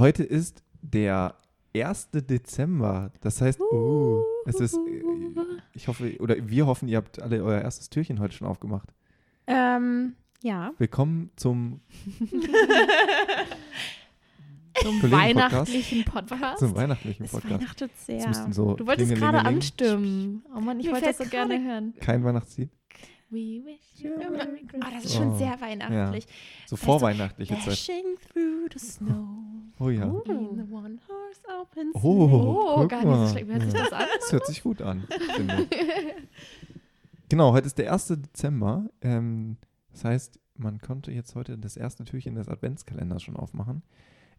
Heute ist der 1. Dezember. Das heißt, uh, es ist, äh, ich hoffe, oder wir hoffen, ihr habt alle euer erstes Türchen heute schon aufgemacht. Ähm, ja. Willkommen zum, Zum weihnachtlichen Podcast. zum weihnachtlichen Es Podcast. weihnachtet sehr. so Du wolltest gerade anstimmen. Oh Mann, ich Mir wollte das so gerne hören. Kein Weihnachtslied. We wish you a Merry Oh, das ist Oh. schon sehr weihnachtlich. So Weißt du, vorweihnachtliche Zeit. Dashing through the snow Oh ja. Oh. in the one horse open Oh, Oh, guck gar nicht so mal. schlecht. Hört sich das an? Das hört sich gut an. genau, heute ist der 1. Dezember. Ähm, das heißt, man konnte jetzt heute das erste Türchen des Adventskalenders schon aufmachen.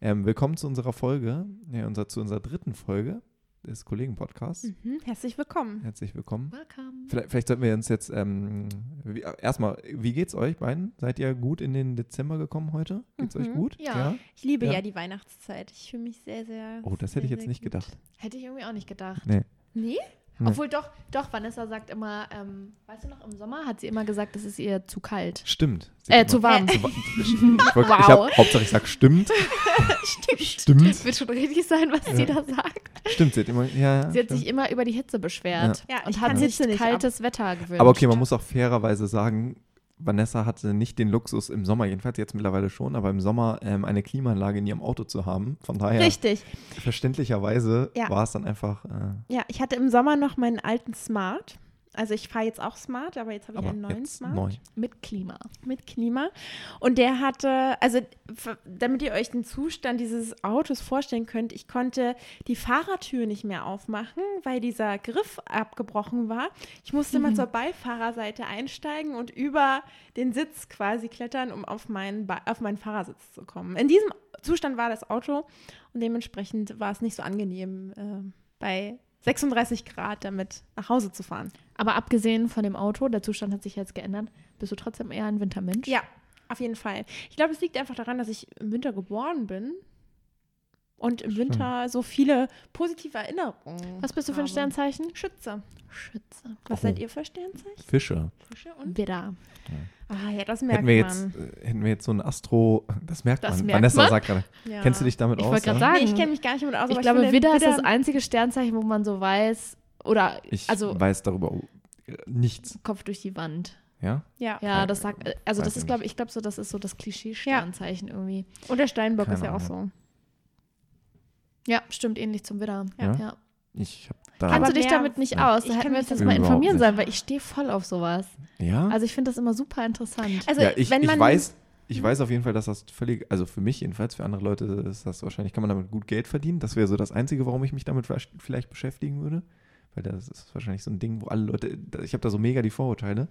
Ähm, willkommen zu unserer Folge, ja, unser, zu unserer dritten Folge des Kollegen-Podcasts. Mhm. Herzlich willkommen. Herzlich willkommen. Welcome. Vielleicht, vielleicht sollten wir uns jetzt ähm, wie, erstmal, wie geht's euch beiden? Seid ihr gut in den Dezember gekommen heute? Geht's euch Mhm. gut? Ja. Ich liebe Ja. ja, die Weihnachtszeit. Ich fühle mich sehr, sehr. Oh, das hätte sehr, ich jetzt nicht gut. gedacht. Hätte ich irgendwie auch nicht gedacht. Nee. Nee? Nee. Obwohl doch, doch, Vanessa sagt immer, ähm, weißt du noch, im Sommer hat sie immer gesagt, es ist ihr zu kalt. Stimmt. Sie Äh, zu warm. Zu wa- ich, wollt- ich Wow. hab, Hauptsache ich sag stimmt. Stimmt. Stimmt. Wird schon richtig sein, was sie Ja. da sagt. Stimmt, sie hat immer, ja, ja, Sie hat stimmt. sich immer über die Hitze beschwert Ja. Ja, und ich hat sich kaltes Wetter gewünscht. Aber okay, man muss auch fairerweise sagen, Vanessa hatte nicht den Luxus im Sommer, jedenfalls jetzt mittlerweile schon, aber im Sommer ähm, eine Klimaanlage in ihrem Auto zu haben. Von daher, Richtig. verständlicherweise Ja. war es dann einfach, äh, Ja, ich hatte im Sommer noch meinen alten Smart. Also ich fahre jetzt auch Smart, aber jetzt habe ich aber einen neuen Smart neu. Mit Klima. mit Klima. Und der hatte, also damit ihr euch den Zustand dieses Autos vorstellen könnt, ich konnte die Fahrertür nicht mehr aufmachen, weil dieser Griff abgebrochen war. Ich musste Mhm. mal zur Beifahrerseite einsteigen und über den Sitz quasi klettern, um auf meinen, auf meinen Fahrersitz zu kommen. In diesem Zustand war das Auto und dementsprechend war es nicht so angenehm, äh, bei 36 Grad damit nach Hause zu fahren. Aber abgesehen von dem Auto, der Zustand hat sich jetzt geändert, bist du trotzdem eher ein Wintermensch? Ja, auf jeden Fall. Ich glaube, es liegt einfach daran, dass ich im Winter geboren bin und im Stimmt. Winter so viele positive Erinnerungen. Was bist du für ein habe. Sternzeichen? Schütze. Schütze. Was Oh. seid ihr für Sternzeichen? Fische. Fische und? Widder. Ah ja, das merkt Hätten wir, jetzt, man. äh, hätten wir jetzt so ein Astro, das merkt Das man. merkt Vanessa man. sagt gerade, Ja. kennst du dich damit Ich aus? wollte gerade ja? sagen, Nee, ich kenne mich gar nicht damit aus. ich aber glaube, finde, Widder ist das einzige Sternzeichen, wo man so weiß, oder Ich also weiß darüber nichts. Kopf durch die Wand. Ja? Ja. Ja, das sagt, äh, also das ich ist, glaube ich, glaube so, das ist so das Klischee-Sternzeichen irgendwie. Und der Steinbock Keine ist ja auch Ahnung. Ja, stimmt, ähnlich zum Widder. Ja? Ja. Ich hab da. Kannst du dich damit nicht Ja. aus? Da Ich hätten wir uns jetzt mal informieren sollen, weil ich stehe voll auf sowas. ja? Also ich finde das immer super interessant. so. Also, ja, ich, wenn ich man, weiß, ich weiß auf jeden Fall, dass das völlig, also für mich jedenfalls, für andere Leute ist das wahrscheinlich, kann man damit gut Geld verdienen. Das wäre so das Einzige, warum ich mich damit vielleicht- beschäftigen würde. Weil das ist wahrscheinlich so ein Ding, wo alle Leute, ich habe da so mega die Vorurteile.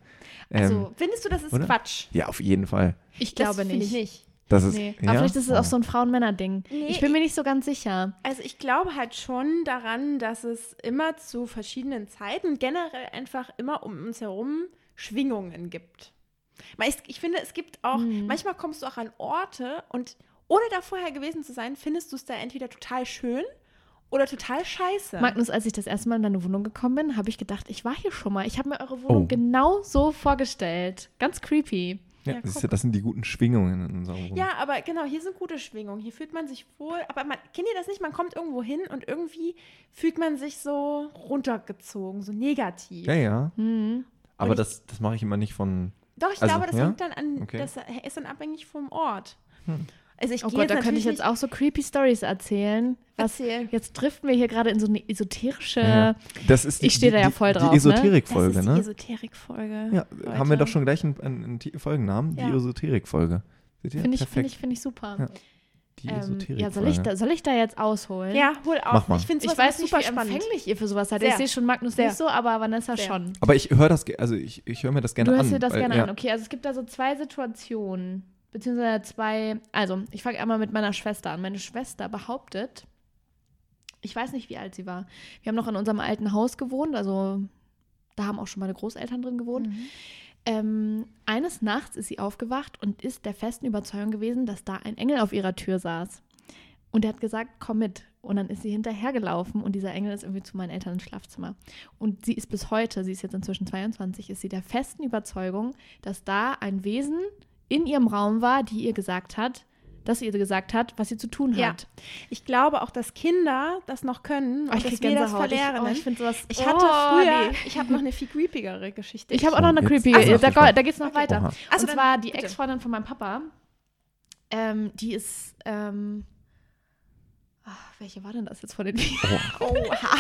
Ähm, Also, Findest du, das ist Oder? Quatsch? ja, auf jeden Fall. ich Das glaube nicht. Ich nicht. Das ist, Nee. ja? Aber vielleicht ist es Oh. auch so ein Frauen-Männer-Ding. Nee, ich bin mir nicht so ganz sicher. Also ich glaube halt schon daran, dass es immer zu verschiedenen Zeiten generell einfach immer um uns herum Schwingungen gibt. Weil Ich, ich finde, es gibt auch, Mhm. manchmal kommst du auch an Orte und ohne da vorher gewesen zu sein, findest du es da entweder total schön oder total scheiße. Magnus, als ich das erste Mal in deine Wohnung gekommen bin, habe ich gedacht, ich war hier schon mal. Ich habe mir eure Wohnung Oh. genau so vorgestellt. Ganz creepy. Ja, Ja, ja, das sind die guten Schwingungen in unserer Wohnung. ja, aber genau, hier sind gute Schwingungen. Hier fühlt man sich wohl. Aber man, kennt ihr das nicht? Man kommt irgendwo hin und irgendwie fühlt man sich so runtergezogen, so negativ. ja. ja. Mhm. Aber ich- das, das mache ich immer nicht von. Doch, ich Also, glaube, das ja? hängt dann an, Okay. das ist dann abhängig vom Ort. Hm. Also ich Oh Gott, da könnte ich jetzt auch so creepy Stories erzählen. Was, Erzähl. jetzt driften wir hier gerade in so eine esoterische. Ja. Das ist die, ich stehe da die, ja voll die, drauf, Die ne? Esoterik-Folge, das ist die ne? Esoterik-Folge. Ja, Leute. haben wir doch schon gleich einen, einen, einen Folgennamen. Die Ja. Esoterik-Folge. Seht ihr? Finde ich, find ich, find ich super. Ja, Die Ähm, Esoterik-Folge. ja, soll ich, da, soll ich da jetzt ausholen? Ja, hol auf. Mach mal. Ich finde Ich weiß nicht, super wie spannend. empfänglich ihr für sowas seid. Ich sehe schon Magnus Sehr. nicht so, aber Vanessa Sehr. schon. Aber ich höre das, also ich, ich höre mir das gerne Du an. hörst dir das weil, gerne ja, an. Okay, also es gibt da so zwei Situationen, beziehungsweise zwei, also ich fange einmal mit meiner Schwester an. Meine Schwester behauptet, ich weiß nicht, wie alt sie war. Wir haben noch in unserem alten Haus gewohnt, also da haben auch schon meine Großeltern drin gewohnt. Mhm. Ähm, eines Nachts ist sie aufgewacht und ist der festen Überzeugung gewesen, dass da ein Engel auf ihrer Tür saß. Und er hat gesagt, komm mit. Und dann ist sie hinterhergelaufen und dieser Engel ist irgendwie zu meinen Eltern ins Schlafzimmer. Und sie ist bis heute, sie ist jetzt inzwischen 22, ist sie der festen Überzeugung, dass da ein Wesen in ihrem Raum war, die ihr gesagt hat, dass sie ihr gesagt hat, was sie zu tun Ja. hat. Ich glaube auch, dass Kinder das noch können Oh, und ich dass wir das verlernen. Ich, oh, ich finde sowas. Ich hatte oh, früher, nee. ich habe noch eine viel creepigere Geschichte. Ich habe auch noch eine. Also, da, geht es noch Okay. weiter. Also und zwar die. Ex-Freundin von meinem Papa. Ähm, die ist. Ähm, ach, welche war denn das jetzt von den Oh, Oha.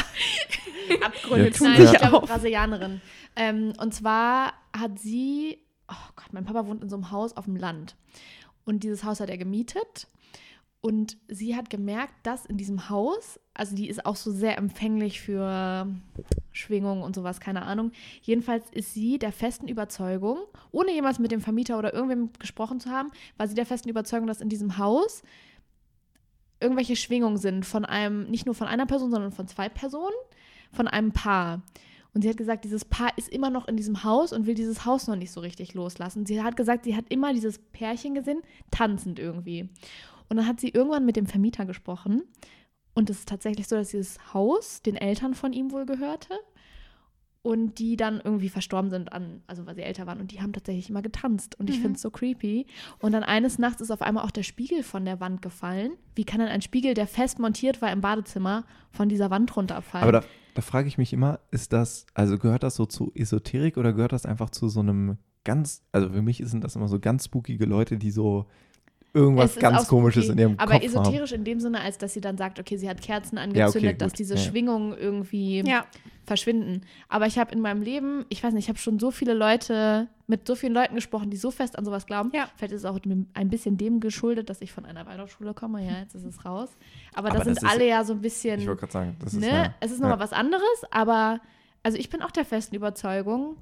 Abgründe Jetzt- tun Nein, Ja. ich sich glaube. Brasilianerin. Ähm, und zwar hat sie, oh Gott, mein Papa wohnt in so einem Haus auf dem Land. Und dieses Haus hat er gemietet. Und sie hat gemerkt, dass in diesem Haus, also die ist auch so sehr empfänglich für Schwingungen und sowas, keine Ahnung. Jedenfalls ist sie der festen Überzeugung, ohne jemals mit dem Vermieter oder irgendwem gesprochen zu haben, war sie der festen Überzeugung, dass in diesem Haus irgendwelche Schwingungen sind von einem, nicht nur von einer Person, sondern von zwei Personen, von einem Paar. Und sie hat gesagt, dieses Paar ist immer noch in diesem Haus und will dieses Haus noch nicht so richtig loslassen. Sie hat gesagt, sie hat immer dieses Pärchen gesehen, tanzend irgendwie. Und dann hat sie irgendwann mit dem Vermieter gesprochen. Und es ist tatsächlich so, dass dieses Haus den Eltern von ihm wohl gehörte. Und die dann irgendwie verstorben sind an, also weil sie älter waren. Und die haben tatsächlich immer getanzt. Und ich Mhm. finde es so creepy. Und dann eines Nachts ist auf einmal auch der Spiegel von der Wand gefallen. Wie kann denn ein Spiegel, der fest montiert war im Badezimmer, von dieser Wand runterfallen? Aber da, da frage ich mich immer, ist das, also gehört das so zu Esoterik oder gehört das einfach zu so einem ganz, also für mich sind das immer so ganz spookige Leute, die so irgendwas ganz Komisches in ihrem Aber Kopf esoterisch in dem Sinne, als dass sie dann sagt, okay, sie hat Kerzen Ja, angezündet, okay, dass diese ja. Schwingungen irgendwie Ja, verschwinden. Aber ich habe in meinem Leben, ich weiß nicht, ich habe schon so viele Leute, mit so vielen Leuten gesprochen, die so fest an sowas glauben. Ja. Vielleicht ist es auch ein bisschen dem geschuldet, dass ich von einer Waldorfschule komme. Ja, jetzt ist es raus. Aber, Aber das sind ist- alle ja so ein bisschen, Ich wollte gerade sagen, das ist ne? ja, es ist ja, nochmal was anderes, aber also ich bin auch der festen Überzeugung,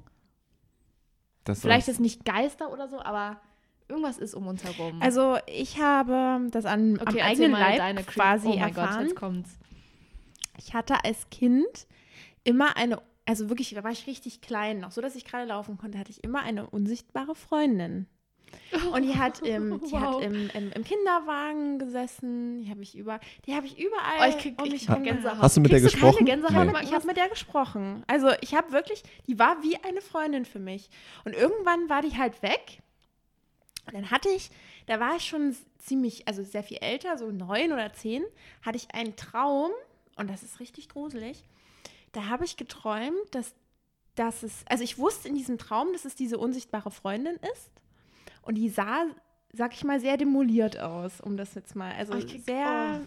das vielleicht ist ist nicht Geister oder so, aber irgendwas ist um uns herum. also ich habe das an, am okay, erzähl eigenen mal Leib deine quasi Oh mein erfahren. Gott, jetzt kommt's. Ich hatte als Kind immer eine, also wirklich, da war ich richtig klein noch, so dass ich gerade laufen konnte, hatte ich immer eine unsichtbare Freundin. Und die hat im, die hat Wow. im, im, im Kinderwagen gesessen, die habe ich über, die habe ich überall Oh, ich krieg, um ich mich rum Gänsehaut. Hast du mit der Kriegst keine gesprochen? Gänsehaut? Nee. Ich habe mit der gesprochen. Also ich habe wirklich, die war wie eine Freundin für mich. Und irgendwann war die halt weg. Und dann hatte ich, da war ich schon ziemlich, also sehr viel älter, so neun oder zehn, hatte ich einen Traum, und das ist richtig gruselig. Da habe ich geträumt, dass, dass es, also ich wusste in diesem Traum, dass es diese unsichtbare Freundin ist. Und die sah, sag ich mal, sehr demoliert aus, um das jetzt mal, also ich sehr,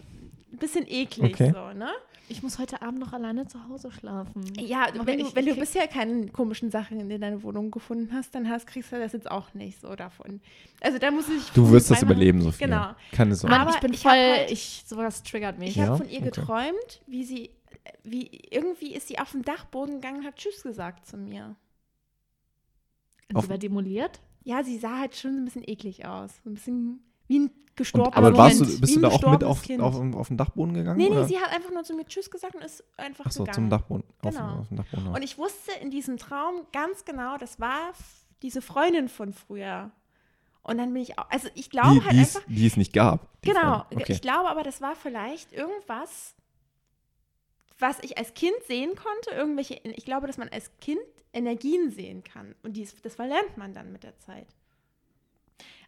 ein bisschen eklig Okay. so, ne? Ich muss heute Abend noch alleine zu Hause schlafen. Ja, Aber wenn, ich- du, wenn ich du bisher keine komischen Sachen in deiner Wohnung gefunden hast, dann hast, kriegst du das jetzt auch nicht so davon. Also da muss ich. Du wirst das überleben, Sophia. Genau. Keine Sorge. Aber ich bin ich voll, halt- ich, sowas triggert mich. Ich Ja? habe von ihr Okay. geträumt, wie sie, wie irgendwie ist sie auf den Dachboden gegangen und hat Tschüss gesagt zu mir. Und Auf- sie war demoliert? Ja, sie sah halt schon ein bisschen eklig aus. So ein bisschen wie ein gestorbenes aber warst du, Kind. bist du da auch mit auf, Kind. auf, auf den Dachboden gegangen? Nee, nee, oder? sie hat einfach nur zu mir Tschüss gesagt und ist einfach Ach so, gegangen. zum Dachboden. Auf, Genau. auf den Dachboden. Und ich wusste in diesem Traum ganz genau, das war diese Freundin von früher. Und dann bin ich auch, also ich glaube die, halt einfach, die es nicht gab. genau. Okay. ich glaube aber, das war vielleicht irgendwas, was ich als Kind sehen konnte, irgendwelche, ich glaube, dass man als Kind Energien sehen kann. Und dies, das verlernt man dann mit der Zeit.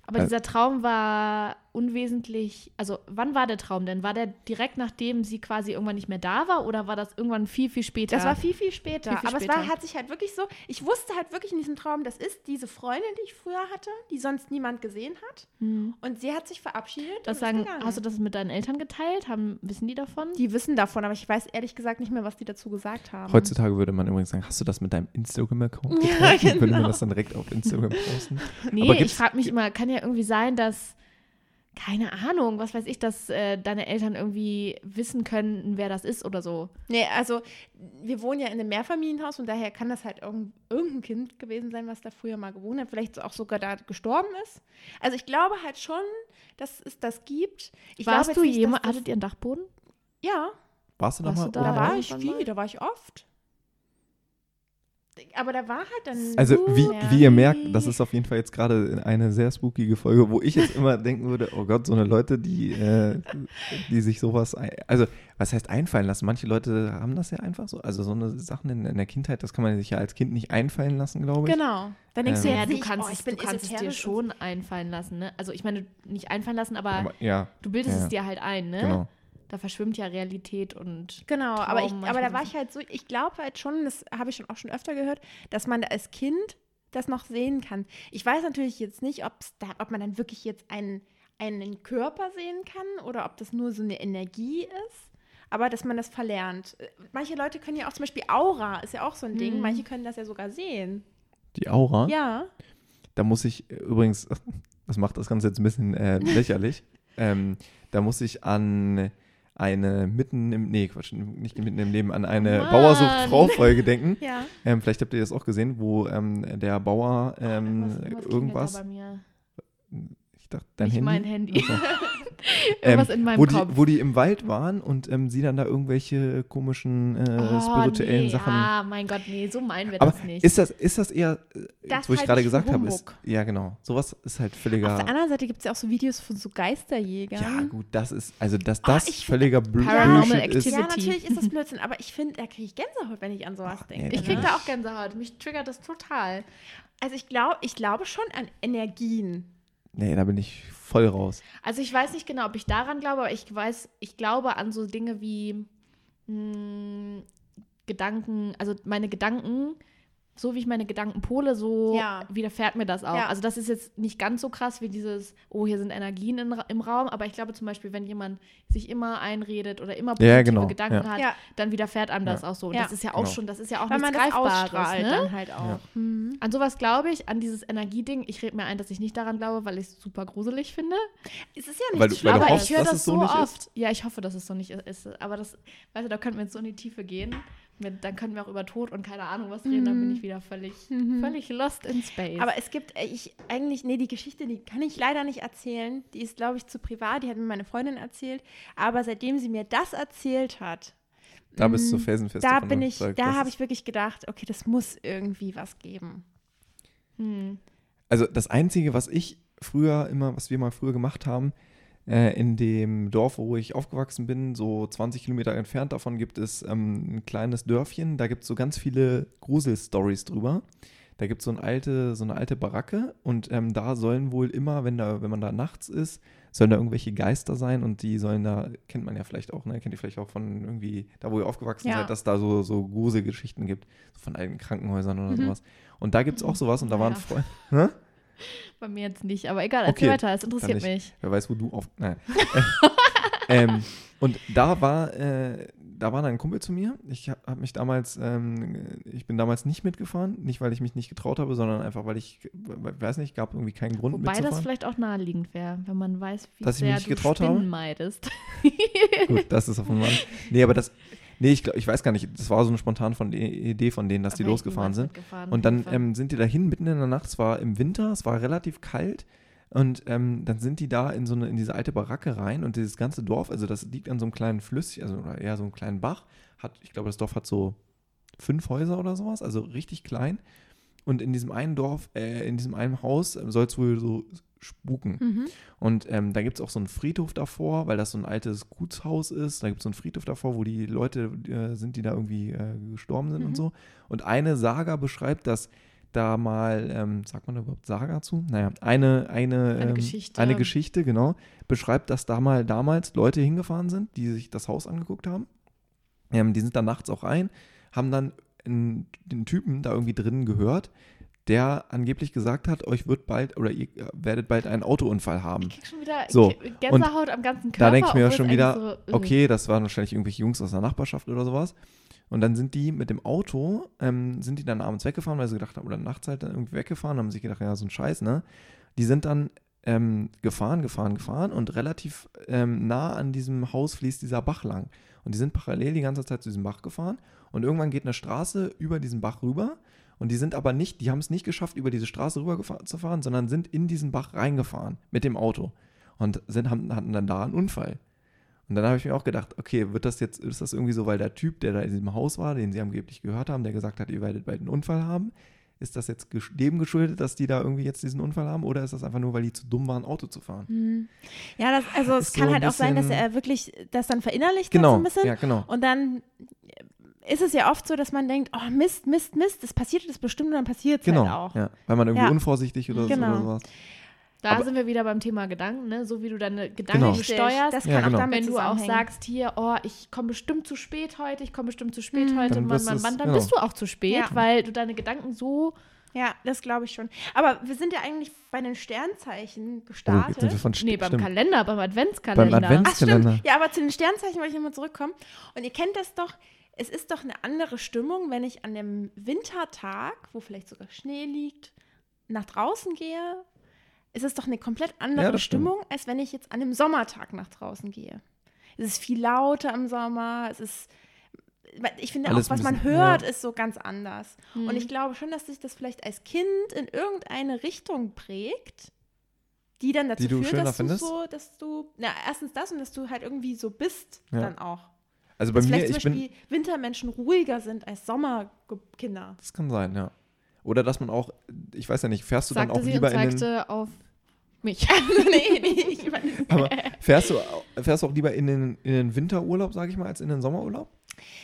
Aber Äh. dieser Traum war unwesentlich, also wann war der Traum denn? War der direkt nachdem sie quasi irgendwann nicht mehr da war oder war das irgendwann viel, viel später? Das war viel, viel später. Viel, viel aber es später. war, hat sich halt wirklich so, ich wusste halt wirklich in diesem Traum, das ist diese Freundin, die ich früher hatte, die sonst niemand gesehen hat. Hm. Und sie hat sich verabschiedet. Und sagen, hast du das mit deinen Eltern geteilt? Haben, wissen die davon? Die wissen davon, aber ich weiß ehrlich gesagt nicht mehr, was die dazu gesagt haben. Heutzutage würde man übrigens sagen, hast du das mit deinem Instagram-Account Ja, geteilt? Würde man genau. das dann direkt auf Instagram posten? Nee, Aber ich frage mich immer, kann ja irgendwie sein, dass, keine Ahnung, was weiß ich, dass äh, deine Eltern irgendwie wissen können, wer das ist oder so. Nee, also wir wohnen ja in einem Mehrfamilienhaus und daher kann das halt irgend, irgendein Kind gewesen sein, was da früher mal gewohnt hat, vielleicht auch sogar da gestorben ist. Also ich glaube halt schon, dass es das gibt. Ich Warst du jemand, hattet ihr einen Dachboden? Ja, Warst du da Warst mal? du da? da war ich viel, da war ich oft. Aber da war halt dann. Also wie, wie ihr merkt, das ist auf jeden Fall jetzt gerade eine sehr spookige Folge, wo ich jetzt immer denken würde, oh Gott, so eine Leute, die, äh, die sich sowas, ein, also was heißt einfallen lassen? Manche Leute haben das ja einfach so, also so eine Sachen in, in der Kindheit, das kann man sich ja als Kind nicht einfallen lassen, glaube ich. Genau. Dann denkst Ähm, du Ja, du kannst, oh, es, ich bin du kannst es dir schon einfallen lassen, ne? Also ich meine, nicht einfallen lassen, aber, Aber, ja, du bildest ja. es dir halt ein, ne? genau. Da verschwimmt ja Realität und Genau, aber, ich, Traum aber da war so. ich halt so, ich glaube halt schon, das habe ich schon auch schon öfter gehört, dass man da als Kind das noch sehen kann. Ich weiß natürlich jetzt nicht, da, ob man dann wirklich jetzt einen, einen Körper sehen kann oder ob das nur so eine Energie ist, aber dass man das verlernt. Äh, Manche Leute können ja auch zum Beispiel Aura, ist ja auch so ein Ding, Mhm. manche können das ja sogar sehen. Die Aura, Ja. da muss ich äh, übrigens, das macht das Ganze jetzt ein bisschen äh, lächerlich, ähm, da muss ich an eine mitten im, nee, Quatsch, nicht mitten im Leben, an eine Mann. Bauersucht-Frau-Folge denken. Ja. Ähm, vielleicht habt ihr das auch gesehen, wo ähm, der Bauer ähm, klingelt irgendwas. Ich dachte, dein Nicht Handy? mein Handy. Ach so. Irgendwas Ähm, in meinem wo, die, Kopf. wo die im Wald waren und ähm, sie dann da irgendwelche komischen äh, Oh, spirituellen nee. Sachen. Ah, mein Gott, nee, so meinen wir Aber das nicht. ist das, ist das eher, äh, Das jetzt, wo ich halte gerade ich gesagt habe, ist, ja genau, sowas ist halt Auf völliger, der anderen Seite gibt es ja auch so Videos von so Geisterjägern. ja gut, das ist, also dass Oh, das ich- völliger Blö- Paranormal Bullshit ist. Ja, natürlich ist das Blödsinn, aber ich finde, da kriege ich Gänsehaut, wenn ich an sowas Ach, denke. nee, ich krieg Ja. da auch Gänsehaut. Mich triggert das total. Also ich glaube, ich glaube schon an Energien. Nee, da bin ich voll raus. Also ich weiß nicht genau, ob ich daran glaube, aber ich weiß, ich glaube an so Dinge wie mh, Gedanken, also meine Gedanken, so wie ich meine Gedanken pole, so Ja. widerfährt mir das auch. Ja. Also das ist jetzt nicht ganz so krass wie dieses, oh, hier sind Energien in, im Raum, aber ich glaube zum Beispiel, wenn jemand sich immer einredet oder immer positive Ja, genau, Gedanken ja. hat, Ja. dann widerfährt einem das Ja. auch so. Und Ja. das ist ja auch Genau. schon, das ist ja auch Weil man nichts das Greifbares. Ne? dann halt auch. Ja. Mhm. An sowas glaube ich, an dieses Energieding. Ich rede mir ein, dass ich nicht daran glaube, weil ich es super gruselig finde. Es ist ja nicht schlimm. aber hoffst, ich höre das so so nicht ist? oft. Ja, ich hoffe, dass es so nicht ist. Aber das, weißt du, da könnten wir jetzt so in die Tiefe gehen. Mit, dann können wir auch über Tod und keine Ahnung was reden. Dann bin ich wieder völlig, völlig lost in space. Aber es gibt, äh, ich eigentlich, nee, die Geschichte, die kann ich leider nicht erzählen. Die ist, glaube ich, zu privat. Die hat mir meine Freundin erzählt. Aber seitdem sie mir das erzählt hat, Da bist du mm, felsenfest da davon bin ich, überzeugt, da habe ich wirklich gedacht, okay, das muss irgendwie was geben. hm. Also das Einzige, was ich früher immer, was wir mal früher gemacht haben, äh, in dem Dorf, wo ich aufgewachsen bin, so 20 Kilometer entfernt davon gibt es ähm, ein kleines Dörfchen, da gibt es so ganz viele Gruselstories drüber. Da gibt so es alte, so eine alte Baracke und ähm, da sollen wohl immer, wenn, da, wenn man da nachts ist, sollen da irgendwelche Geister sein und die sollen da, kennt man ja vielleicht auch, ne? Kennt ihr vielleicht auch von irgendwie, da wo ihr aufgewachsen Ja. seid, dass da so, so Gruselgeschichten gibt, so von alten Krankenhäusern oder Mhm. sowas. Und da gibt es auch sowas und da waren Naja. Freunde. Bei mir jetzt nicht. Aber egal, erzähl Okay, weiter. Es interessiert mich. Wer weiß, wo du auf. Nein. ähm, und da war, äh, da war dann ein Kumpel zu mir. Ich habe hab mich damals, ähm, ich bin damals nicht mitgefahren, nicht weil ich mich nicht getraut habe, sondern einfach weil ich, weiß nicht, gab irgendwie keinen Grund Wobei das mitzufahren. vielleicht auch naheliegend wäre, wenn man weiß, wie Dass ich mich sehr nicht du getraut habe? Spinnen meidest. Gut, das ist auf dem Mann. Nee, aber das, nee, ich, glaub, ich weiß gar nicht, das war so eine spontane von, Idee von denen, dass die Aber losgefahren niemals sind. mitgefahren, Und dann ähm, sind die dahin mitten in der Nacht. Es war im Winter, es war relativ kalt. Und ähm, dann sind die da in so eine, in diese alte Baracke rein und dieses ganze Dorf, also das liegt an so einem kleinen Flüsschen, also oder eher so einem kleinen Bach, hat, ich glaube, das Dorf hat so fünf Häuser oder sowas, also richtig klein. Und in diesem einen Dorf, äh, in diesem einen Haus soll es wohl so spuken. Mhm. Und ähm, da gibt es auch so einen Friedhof davor, weil das so ein altes Gutshaus ist. Da gibt es so einen Friedhof davor, wo die Leute äh, sind, die da irgendwie äh, gestorben sind Mhm. und so. Und eine Saga beschreibt, dass da mal, ähm, sagt man da überhaupt Saga zu? Naja, eine, eine, Eine ähm, Geschichte. eine Geschichte, genau, beschreibt, dass da mal damals Leute hingefahren sind, die sich das Haus angeguckt haben. Ähm, die sind dann nachts auch rein, haben dann einen, den Typen da irgendwie drinnen gehört, der angeblich gesagt hat, euch wird bald oder ihr werdet bald einen Autounfall haben. Ich krieg schon wieder So, Gänsehaut am ganzen Körper. Da denke ich mir schon wieder, so, äh, okay, das waren wahrscheinlich irgendwelche Jungs aus der Nachbarschaft oder sowas. Und dann sind die mit dem Auto, ähm, sind die dann abends weggefahren, weil sie gedacht haben, oder nachts halt dann irgendwie weggefahren, haben sich gedacht, ja, so ein Scheiß, ne? Die sind dann ähm, gefahren, gefahren, gefahren und relativ ähm, nah an diesem Haus fließt dieser Bach lang. Und die sind parallel die ganze Zeit zu diesem Bach gefahren und irgendwann geht eine Straße über diesen Bach rüber und die sind aber nicht, die haben es nicht geschafft, über diese Straße rüber zu fahren, sondern sind in diesen Bach reingefahren mit dem Auto und sind, haben, hatten dann da einen Unfall. Und dann habe ich mir auch gedacht, okay, wird das jetzt, ist das irgendwie so, weil der Typ, der da in diesem Haus war, den sie angeblich gehört haben, der gesagt hat, ihr werdet bald einen Unfall haben, ist das jetzt dem geschuldet, dass die da irgendwie jetzt diesen Unfall haben oder ist das einfach nur, weil die zu dumm waren, Auto zu fahren? Hm. Ja, das, also es Ist kann so halt auch sein, dass er wirklich das dann verinnerlicht hat so Genau, ein bisschen. ja, genau. Und dann ist es ja oft so, dass man denkt, oh Mist, Mist, Mist, das passiert das bestimmt und dann passiert es Genau, halt auch. ja, weil man irgendwie Ja. unvorsichtig oder, so Genau. oder sowas. Da Aber- sind wir wieder beim Thema Gedanken, ne? so wie du deine Gedanken Genau. steuerst. Das kann Ja, auch genau. damit wenn du auch sagst, hier, oh, ich komme bestimmt zu spät heute, ich komme bestimmt zu spät Mhm. heute, Dann Mann, es- Mann, dann genau. bist du auch zu spät, Ja. weil du deine Gedanken so. Ja, das glaube ich schon. Aber wir sind ja eigentlich bei den Sternzeichen Oh, gestartet. sind wir von Nee, beim stimmt. Kalender, beim Adventskalender. Beim Advents- Ach stimmt. Ja, aber zu den Sternzeichen wollte ich nochmal zurückkommen. Und ihr kennt das doch, es ist doch eine andere Stimmung, wenn ich an dem Wintertag, wo vielleicht sogar Schnee liegt, nach draußen gehe. Es ist doch eine komplett andere Ja. Stimmung, als wenn ich jetzt an dem Sommertag nach draußen gehe. Es ist viel lauter im Sommer, es ist ich finde Alles auch, was ein man bisschen- hört, ja. ist so ganz anders. Mhm. Und ich glaube schon, dass sich das vielleicht als Kind in irgendeine Richtung prägt, die dann dazu Die du führt, dass findest? du so, dass du, na, erstens das und dass du halt irgendwie so bist Ja. dann auch. Also bei dass mir, vielleicht zum ich bin, Wintermenschen ruhiger sind als Sommerkinder. das kann sein, ja. Oder dass man auch, ich weiß ja nicht, fährst du dann sagte auch sie lieber und in den, zeigte auf mich. nee, nee, ich meine, aber fährst du, fährst du auch lieber in den, in den Winterurlaub, sage ich mal, als in den Sommerurlaub?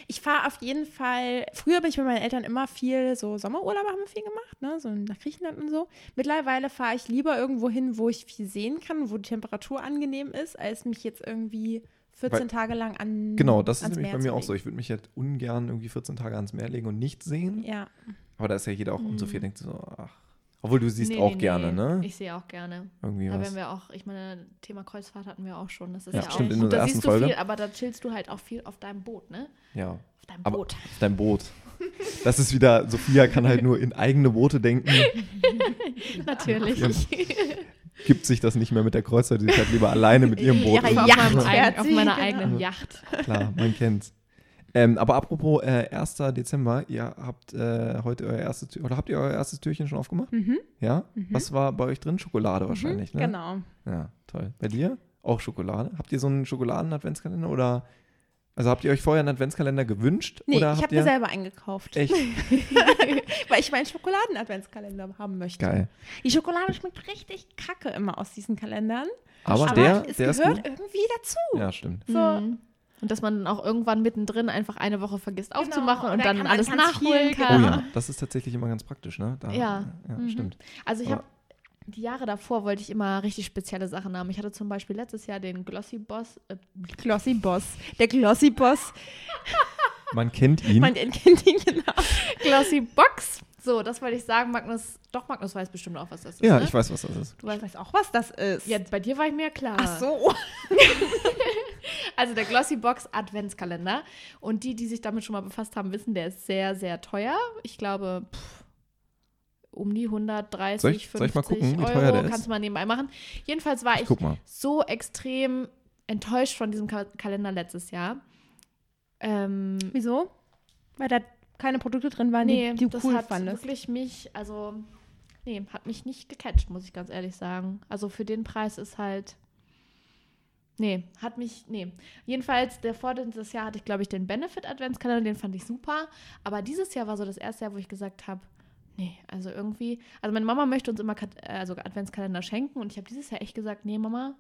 ich fahre auf jeden Fall, früher bin ich mit meinen Eltern immer viel, so Sommerurlaub haben wir viel gemacht, ne? so nach Griechenland und so. Mittlerweile fahre ich lieber irgendwo hin, wo ich viel sehen kann, wo die Temperatur angenehm ist, als mich jetzt irgendwie 14 Weil- Tage lang an Genau, das ist nämlich Meer bei mir auch so. Ich würde mich jetzt ungern irgendwie 14 Tage ans Meer legen und nichts sehen. Ja, Aber da ist ja jeder auch Mhm. umso viel denkt so, ach. Obwohl du siehst Nee, auch nee, gerne, ne? Ich sehe auch gerne. Irgendwie Da was. werden wir auch, ich meine, Thema Kreuzfahrt hatten wir auch schon. Das ist Ja, ja, stimmt, auch in gut. unserer Da ersten siehst du Folge. viel, aber da chillst du halt auch viel auf deinem Boot, ne? Ja, Auf deinem Aber- Boot. auf deinem Boot. Das ist wieder, Sophia kann halt nur in eigene Boote denken, Natürlich. Ja. gibt sich das nicht mehr mit der Kreuzzeit, die fährt lieber alleine mit ihrem Boot. Ihre auf, rum. Yacht meinem fährt eigen, auf meiner genau. eigenen Yacht. Klar, man kennt's. Ähm, aber apropos äh, 1. Dezember, ihr habt äh, heute euer erstes Tür oder habt ihr euer erstes Türchen schon aufgemacht? mhm. Ja? Was war bei euch drin? Schokolade wahrscheinlich, mhm. ne? genau. Ja, toll. Bei dir? Auch Schokolade? Habt ihr so einen Schokoladen-Adventskalender oder also habt ihr euch vorher einen Adventskalender gewünscht? Nee, oder ich habt habe ihr mir selber eingekauft, echt weil ich meinen Schokoladen-Adventskalender haben möchte. geil? Die Schokolade schmeckt richtig kacke immer aus diesen Kalendern. Aber, Aber der, es der ist gehört gut. irgendwie dazu. Ja, stimmt. So. Mhm. Und dass man dann auch irgendwann mittendrin einfach eine Woche vergisst aufzumachen und und dann dann kann alles nachholen viel, Oh kann. ja, das ist tatsächlich immer ganz praktisch, ne? Da, Ja. ja Mhm. stimmt. Also ich habe die Jahre davor wollte ich immer richtig spezielle Sachen haben. Ich hatte zum Beispiel letztes Jahr den Glossy Boss. Äh, Glossy Boss. Der Glossy Boss. Man kennt ihn. Man kennt ihn genau. Glossy Box. So, das wollte ich sagen. Magnus, doch, Magnus weiß bestimmt auch, was das ist. ja, ne? ich weiß, was das ist. Du weißt, weiß auch, was das ist. ja, bei dir war ich mir klar. Ach so. Also der Glossy Box Adventskalender. Und die, die sich damit schon mal befasst haben, wissen, der ist sehr, sehr teuer. Ich glaube, pff, um die 130, Soll ich- 50 soll ich mal gucken, wie Euro teuer der ist? kannst du mal nebenbei machen. Jedenfalls war Ich ich so extrem enttäuscht von diesem Ka Kalender letztes Jahr. Ähm, Wieso? Weil da keine Produkte drin waren, nee, die, du das cool hat fandest. wirklich mich, also, nee, hat mich nicht gecatcht, muss ich ganz ehrlich sagen. Also für den Preis ist halt, nee, hat mich, nee. Jedenfalls, der vor dieses Jahr hatte ich, glaube ich, den Benefit-Adventskalender, den fand ich super. Aber dieses Jahr war so das erste Jahr, wo ich gesagt habe, Nee, also irgendwie. Also meine Mama möchte uns immer äh, also Adventskalender schenken und ich habe dieses Jahr echt gesagt, nee, Mama,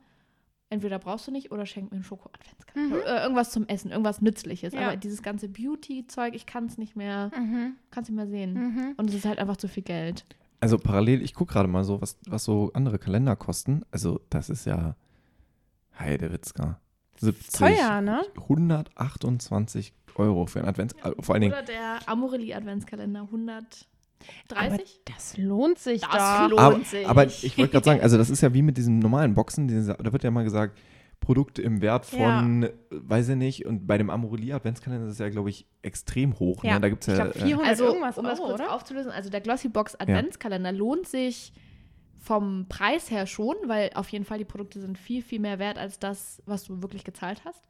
entweder brauchst du nicht oder schenk mir einen Schoko-Adventskalender. Mhm. Äh, irgendwas zum Essen, irgendwas Nützliches. Ja. Aber dieses ganze Beauty-Zeug, ich kann es nicht mehr, mhm. kann nicht mehr sehen. Mhm. Und es ist halt einfach zu viel Geld. Also parallel, ich gucke gerade mal so, was, was so andere Kalender kosten. Also das ist ja Heidewitzka. 70, Teuer, ne? 128 Euro für einen Advents... Ja, vor allen Dingen, oder der Amorelli-Adventskalender, 100... 30? Aber das lohnt sich das da. Lohnt aber, sich. aber ich wollte gerade sagen, also das ist ja wie mit diesen normalen Boxen, da wird ja mal gesagt, Produkte im Wert von, ja. weiß ich nicht, und bei dem Amorelie Adventskalender ist es ja, glaube ich, extrem hoch. Ne? Ja. Ne? Da gibt's ich ja, 400 äh, also, irgendwas um das kurz oder? aufzulösen, also der Glossybox Adventskalender ja. lohnt sich vom Preis her schon, weil auf jeden Fall die Produkte sind viel, viel mehr wert als das, was du wirklich gezahlt hast.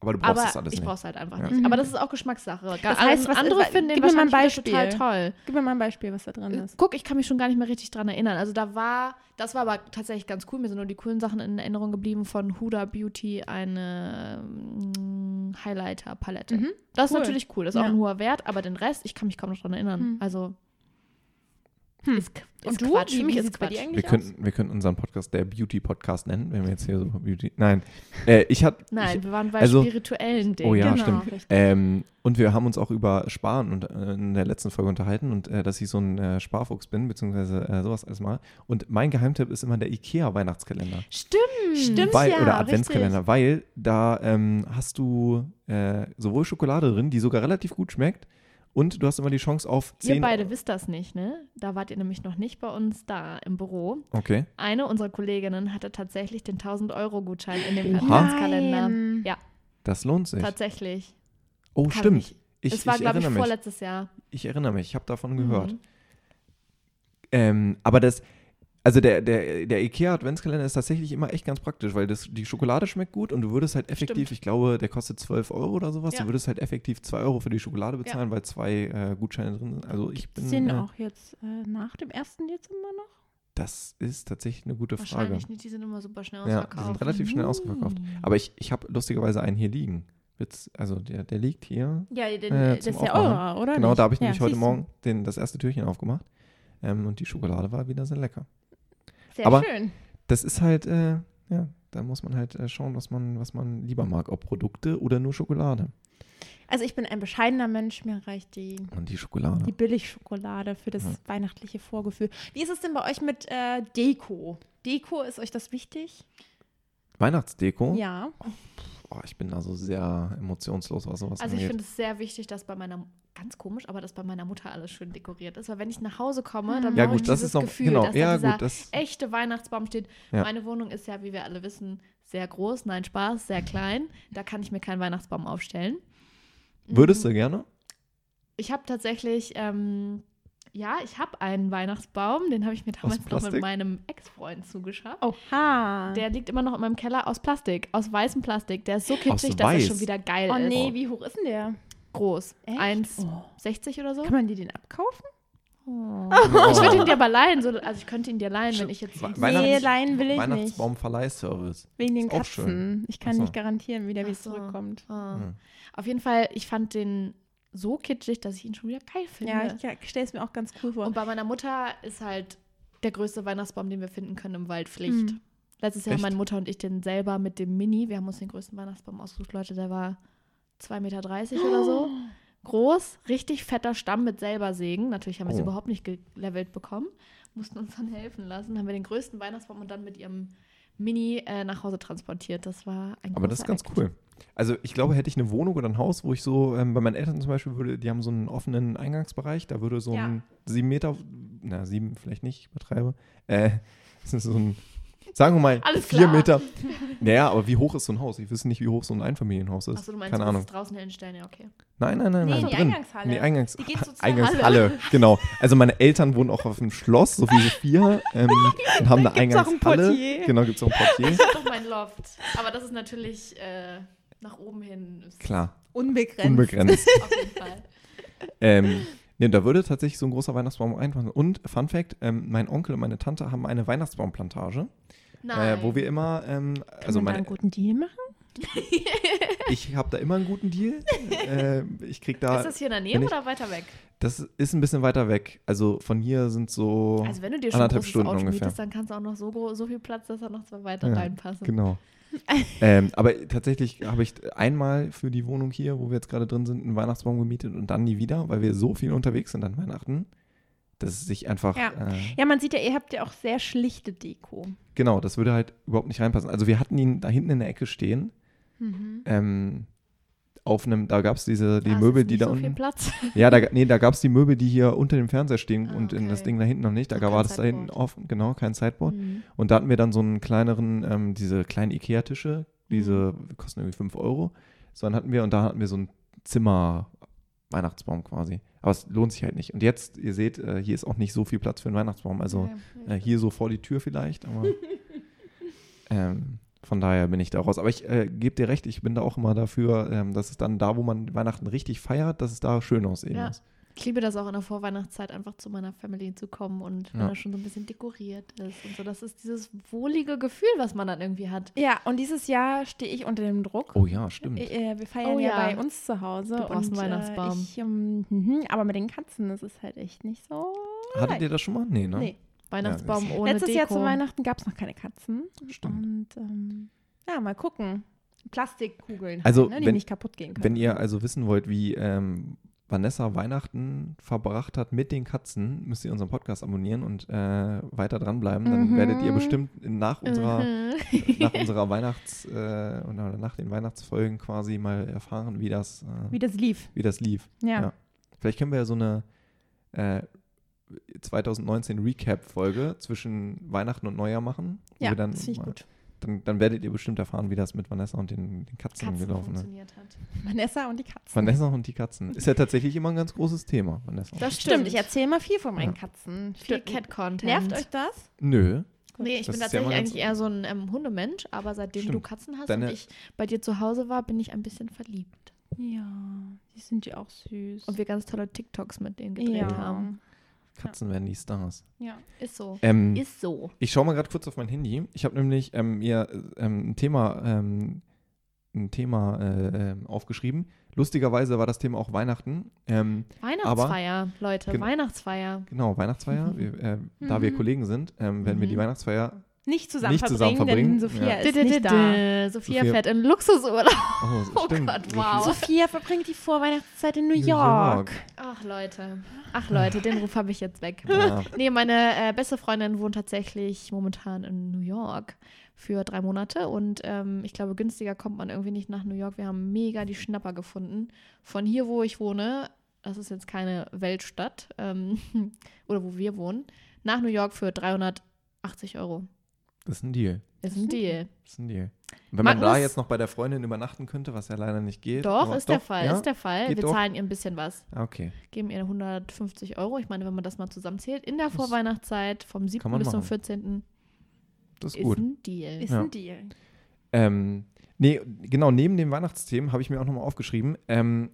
Aber du brauchst Aber das alles ich nicht. brauch's halt einfach Ja. nicht. Mhm. Aber das ist auch Geschmackssache. Das Das heißt, was- andere wa- finden den mir mal ein wahrscheinlich Beispiel. total toll. Gib mir mal ein Beispiel, was da drin Äh, ist. Guck, ich kann mich schon gar nicht mehr richtig dran erinnern. Also da war, das war aber tatsächlich ganz cool. Mir sind nur die coolen Sachen in Erinnerung geblieben von Huda Beauty, eine mm, Highlighter-Palette. Mhm. Das ist Cool. natürlich cool, das ist auch Ja. ein hoher Wert, aber den Rest, ich kann mich kaum noch dran erinnern. Hm. Also Hm. ist, ist Und du? Quatsch. Wie- Für mich ist Quatsch. Wir könnten, wir könnten unseren Podcast der Beauty-Podcast nennen, wenn wir jetzt hier so Beauty. Nein. Äh, ich hatte. Nein, Ich, wir waren bei also- spirituellen Dingen. Oh ja, Genau, stimmt. richtig. Ähm, und wir haben uns auch über Sparen und, äh, in der letzten Folge unterhalten und äh, dass ich so ein äh, Sparfuchs bin, beziehungsweise äh, sowas erstmal. Und mein Geheimtipp ist immer der IKEA-Weihnachtskalender. Stimmt. Stimmt. Weil, ja, oder Adventskalender, weil da ähm, hast du äh, sowohl Schokolade drin, die sogar relativ gut schmeckt, und du hast immer die Chance auf Ihr 10. beide wisst das nicht, ne? Da wart ihr nämlich noch nicht bei uns da im Büro. Okay. Eine unserer Kolleginnen hatte tatsächlich den 1000-Euro-Gutschein in dem. Adventskalender. Ja, Das lohnt sich. tatsächlich. Oh, Kann stimmt. Ich, Ich, es war, ich glaube ich, erinnere mich. vorletztes Jahr. Ich erinnere mich. Ich habe davon gehört. Mhm. Ähm, aber das, also der, der, der IKEA Adventskalender ist tatsächlich immer echt ganz praktisch, weil das, die Schokolade schmeckt gut und du würdest halt effektiv, Stimmt. ich glaube, der kostet 12 Euro oder sowas, Ja. du würdest halt effektiv 2 Euro für die Schokolade bezahlen, weil zwei äh, Gutscheine drin sind. Also ich bin, den äh, auch jetzt äh, nach dem 1. Dezember noch? das ist tatsächlich eine gute Frage. Wahrscheinlich nicht, die sind immer super schnell Ja, ausverkauft. die sind relativ schnell ausverkauft. Mhm. Aber ich, ich habe lustigerweise einen hier liegen. Also der, der liegt hier. Ja, den, Äh, das ist ja eurer, oder? genau, nicht? da habe ich ja, nämlich heute. Morgen den, das erste Türchen aufgemacht. Ähm, und die Schokolade war wieder sehr lecker. Sehr Aber- schön. das ist halt, äh, ja, da muss man halt äh, schauen, was man, was man lieber mag, ob Produkte oder nur Schokolade. Also ich bin ein bescheidener Mensch, mir reicht die, Und die Schokolade. die Billigschokolade für das Ja. weihnachtliche Vorgefühl. Wie ist es denn bei euch mit äh, Deko? Deko, ist euch das wichtig? Weihnachtsdeko? Ja. Oh, ich bin da so sehr emotionslos, was sowas Also ich angeht. finde es sehr wichtig, dass bei meiner, ganz komisch, aber dass bei meiner Mutter alles schön dekoriert ist. Weil wenn ich nach Hause komme, dann ja brauche ich gut, das dieses ist noch, Gefühl, genau, dass ja da dieser gut, das, echte Weihnachtsbaum steht. Ja. Meine Wohnung ist ja, wie wir alle wissen, sehr groß. Nein, Spaß, sehr klein. Da kann ich mir keinen Weihnachtsbaum aufstellen. würdest Mhm. du gerne? Ich habe tatsächlich, ähm, ja, ich habe einen Weihnachtsbaum. Den habe ich mir damals noch mit meinem Ex-Freund zugeschafft. Oha. Der liegt immer noch in meinem Keller aus Plastik, aus weißem Plastik. Der ist so kitschig, dass er schon wieder geil oh ist. nee, wie hoch ist denn der? Groß. Echt? 1,60 Oh. oder so. Kann man die den abkaufen? Oh. Ich würde ihn dir aber leihen. So, also ich könnte ihn dir leihen, wenn ich jetzt. Nee, leihen will ich nicht. Weihnachtsbaumverleihservice. Wegen den Katzen. schön. Ich kann so. nicht garantieren, wie der wieder so. zurückkommt. Ah. Hm. Auf jeden Fall, ich fand den so kitschig, dass ich ihn schon wieder geil finde. Ja, ich ja, stelle es mir auch ganz cool vor. Und bei meiner Mutter ist halt der größte Weihnachtsbaum, den wir finden können, im Wald Pflicht. Mhm. Letztes Jahr Echt? haben meine Mutter und ich den selber mit dem Mini. Wir haben uns den größten Weihnachtsbaum ausgesucht, Leute. Der war 2,30 Meter oder so. Groß, richtig fetter Stamm mit selber Sägen. Natürlich haben wir es Oh. überhaupt nicht gelevelt bekommen. Mussten uns dann helfen lassen. Haben wir den größten Weihnachtsbaum und dann mit ihrem Mini äh, nach Hause transportiert. Das war ein Aber das ist ganz Act. cool. Also ich glaube, hätte ich eine Wohnung oder ein Haus, wo ich so, ähm, bei meinen Eltern zum Beispiel würde, die haben so einen offenen Eingangsbereich, da würde so Ja. ein sieben Meter, na sieben vielleicht nicht, ich übertreibe, äh, das ist so ein, sagen wir mal Alles vier klar. Meter. Naja, aber wie hoch ist so ein Haus? Ich wüsste nicht, wie hoch so ein Einfamilienhaus ist. Achso, du meinst, Keine du Ahnung. draußen hinstellen? Ja, okay. Nein, nein, nein, Nee, nein, in die drin. Eingangshalle. Nee, Eingangs Die geht so zur Eingangshalle, genau. Also meine Eltern wohnen auch auf einem Schloss, so wie Sophia, ähm, und haben eine Gibt's auch ein Eingangshalle. Portier. Genau, gibt es auch ein Portier. Das ist doch mein Loft. Aber das ist natürlich äh, nach oben hin. Ist Klar, Unbegrenzt. unbegrenzt. Auf jeden Fall. ähm, nee, da würde tatsächlich so ein großer Weihnachtsbaum einfahren. Und Fun Fact: ähm, Mein Onkel und meine Tante haben eine Weihnachtsbaumplantage, Nein. äh, wo wir immer, ähm, Kann also man da meine, einen guten Deal machen? ich habe da immer einen guten Deal. äh, ich krieg da, ist das hier in der Nähe ich- oder weiter weg? das ist ein bisschen weiter weg. Also von hier sind so Also wenn du dir schon anderthalb Stunden Auto ungefähr. mietest, dann kannst du auch noch so, so viel Platz, dass da noch zwei weitere Ja, reinpassen. Genau. ähm, aber tatsächlich habe ich einmal für die Wohnung hier, wo wir jetzt gerade drin sind, einen Weihnachtsbaum gemietet und dann nie wieder, weil wir so viel unterwegs sind an Weihnachten, dass es sich einfach. Ja. Äh, Ja, man sieht ja, ihr habt ja auch sehr schlichte Deko. Genau, das würde halt überhaupt nicht reinpassen. Also wir hatten ihn da hinten in der Ecke stehen. Mhm. Ähm, auf einem, da gab es diese, die Ah, Möbel, die da so unten. Platz. Ja, da, nee, da gab es die Möbel, die hier unter dem Fernseher stehen Ah, und in das. Ding da hinten noch nicht. Da Auch war das da hinten Sideboard. offen, genau, kein Sideboard. Mhm. Und da hatten wir dann so einen kleineren, ähm, diese kleinen Ikea-Tische, diese kosten irgendwie 5 Euro. So, dann hatten wir, und da hatten wir so einen Zimmer-Weihnachtsbaum quasi. Aber es lohnt sich halt nicht. Und jetzt, ihr seht, äh, hier ist auch nicht so viel Platz für einen Weihnachtsbaum. Also Ja, ja. äh, hier so vor die Tür vielleicht, aber ähm, Von daher bin ich da raus. Aber ich äh, gebe dir recht, ich bin da auch immer dafür, ähm, dass es dann da, wo man Weihnachten richtig feiert, dass es da schön aussehen Ja. muss. Ich liebe das auch in der Vorweihnachtszeit, einfach zu meiner Family zu kommen und wenn Ja. das schon so ein bisschen dekoriert ist und so. Das ist dieses wohlige Gefühl, was man dann irgendwie hat. Ja, und dieses Jahr stehe ich unter dem Druck. Oh ja, stimmt. Äh, wir feiern Oh ja. ja. bei uns zu Hause. Du brauchst und, einen Weihnachtsbaum. Äh, ich, ähm, mhm, aber mit den Katzen ist es halt echt nicht so. Hattet ihr das schon mal? Nee, ne? Nee. Weihnachtsbaum ohne Letztes Deko. Jahr zu Weihnachten gab es noch keine Katzen. Stimmt. Und ähm, ja, mal gucken. Plastikkugeln, Also, halt, ne, die wenn- nicht kaputt gehen können. Wenn ihr also wissen wollt, wie ähm, Vanessa Weihnachten verbracht hat mit den Katzen, müsst ihr unseren Podcast abonnieren und äh, weiter dranbleiben. Dann Mhm. werdet ihr bestimmt nach unserer, Mhm. nach unserer Weihnachts- äh, oder nach den Weihnachtsfolgen quasi mal erfahren, wie das, äh, Wie das lief. wie das lief. Ja. Ja. Vielleicht können wir ja so eine äh, 2019 Recap-Folge zwischen Weihnachten und Neujahr machen. wo Ja, wir dann, das finde ich gut. Dann, dann werdet ihr bestimmt erfahren, wie das mit Vanessa und den, den Katzen, Katzen gelaufen ist. funktioniert hat. Vanessa und die Katzen. Vanessa und die Katzen. Ist ja tatsächlich immer ein ganz großes Thema, Vanessa. Das Stimmt, ich erzähle mal viel von meinen Ja. Katzen. Viel. Cat-Content. Nervt euch das? Nö. Nee, ich Das bin ja tatsächlich immer ganz- eigentlich eher so ein ähm, Hundemensch, aber seitdem du Stimmt. Katzen hast Deine- und ich bei dir zu Hause war, bin ich ein bisschen verliebt. Ja, die sind ja auch süß. Und wir ganz tolle TikToks mit denen gedreht ja. haben. Katzen werden die Stars. ja. Ist so. Ähm, Ist so. ich schaue mal gerade kurz auf mein Handy. Ich habe nämlich ähm, mir ähm, ein Thema, ähm, ein Thema äh, ähm, aufgeschrieben. Lustigerweise war das Thema auch Weihnachten. Ähm, Weihnachtsfeier, Leute, Genau. Weihnachtsfeier. genau, Weihnachtsfeier. Wir, äh, Da wir Mhm. Kollegen sind, werden wir die Mhm. Weihnachtsfeier. Nicht zusammen, Nicht zusammen verbringen, denn verbringen, Sophia ja. ist nicht da. Sophia Sophia- fährt in Luxusurlaub. Oh, Oh. Gott, wow. Sophia verbringt die Vorweihnachtszeit in New, New York. Ach Leute, ach Leute, den Ruf habe ich jetzt weg. Ja. Nee, meine äh, beste Freundin wohnt tatsächlich momentan in New York für drei Monate und ähm, ich glaube, günstiger kommt man irgendwie nicht nach New York. Wir haben mega die Schnapper gefunden. Von hier, wo ich wohne, das ist jetzt keine Weltstadt ähm, oder wo wir wohnen, nach New York für 380 Euro. Das ist ein Deal. Ist ein Deal. Ist ein Deal. Und wenn man da Magnus? jetzt noch bei der Freundin übernachten könnte, was ja leider nicht geht. Doch, aber- ist der Fall, ja? ist der Fall. Geht Wir doch? zahlen ihr ein bisschen was. Ah, Okay. Geben ihr 150 Euro. Ich meine, wenn man das mal zusammenzählt, in der Vorweihnachtszeit vom 7. man bis zum machen. 14. Das ist ist gut. ein Deal. Ist Ja. ein Deal. Ähm, nee, genau, neben den Weihnachtsthemen habe ich mir auch nochmal aufgeschrieben, ähm,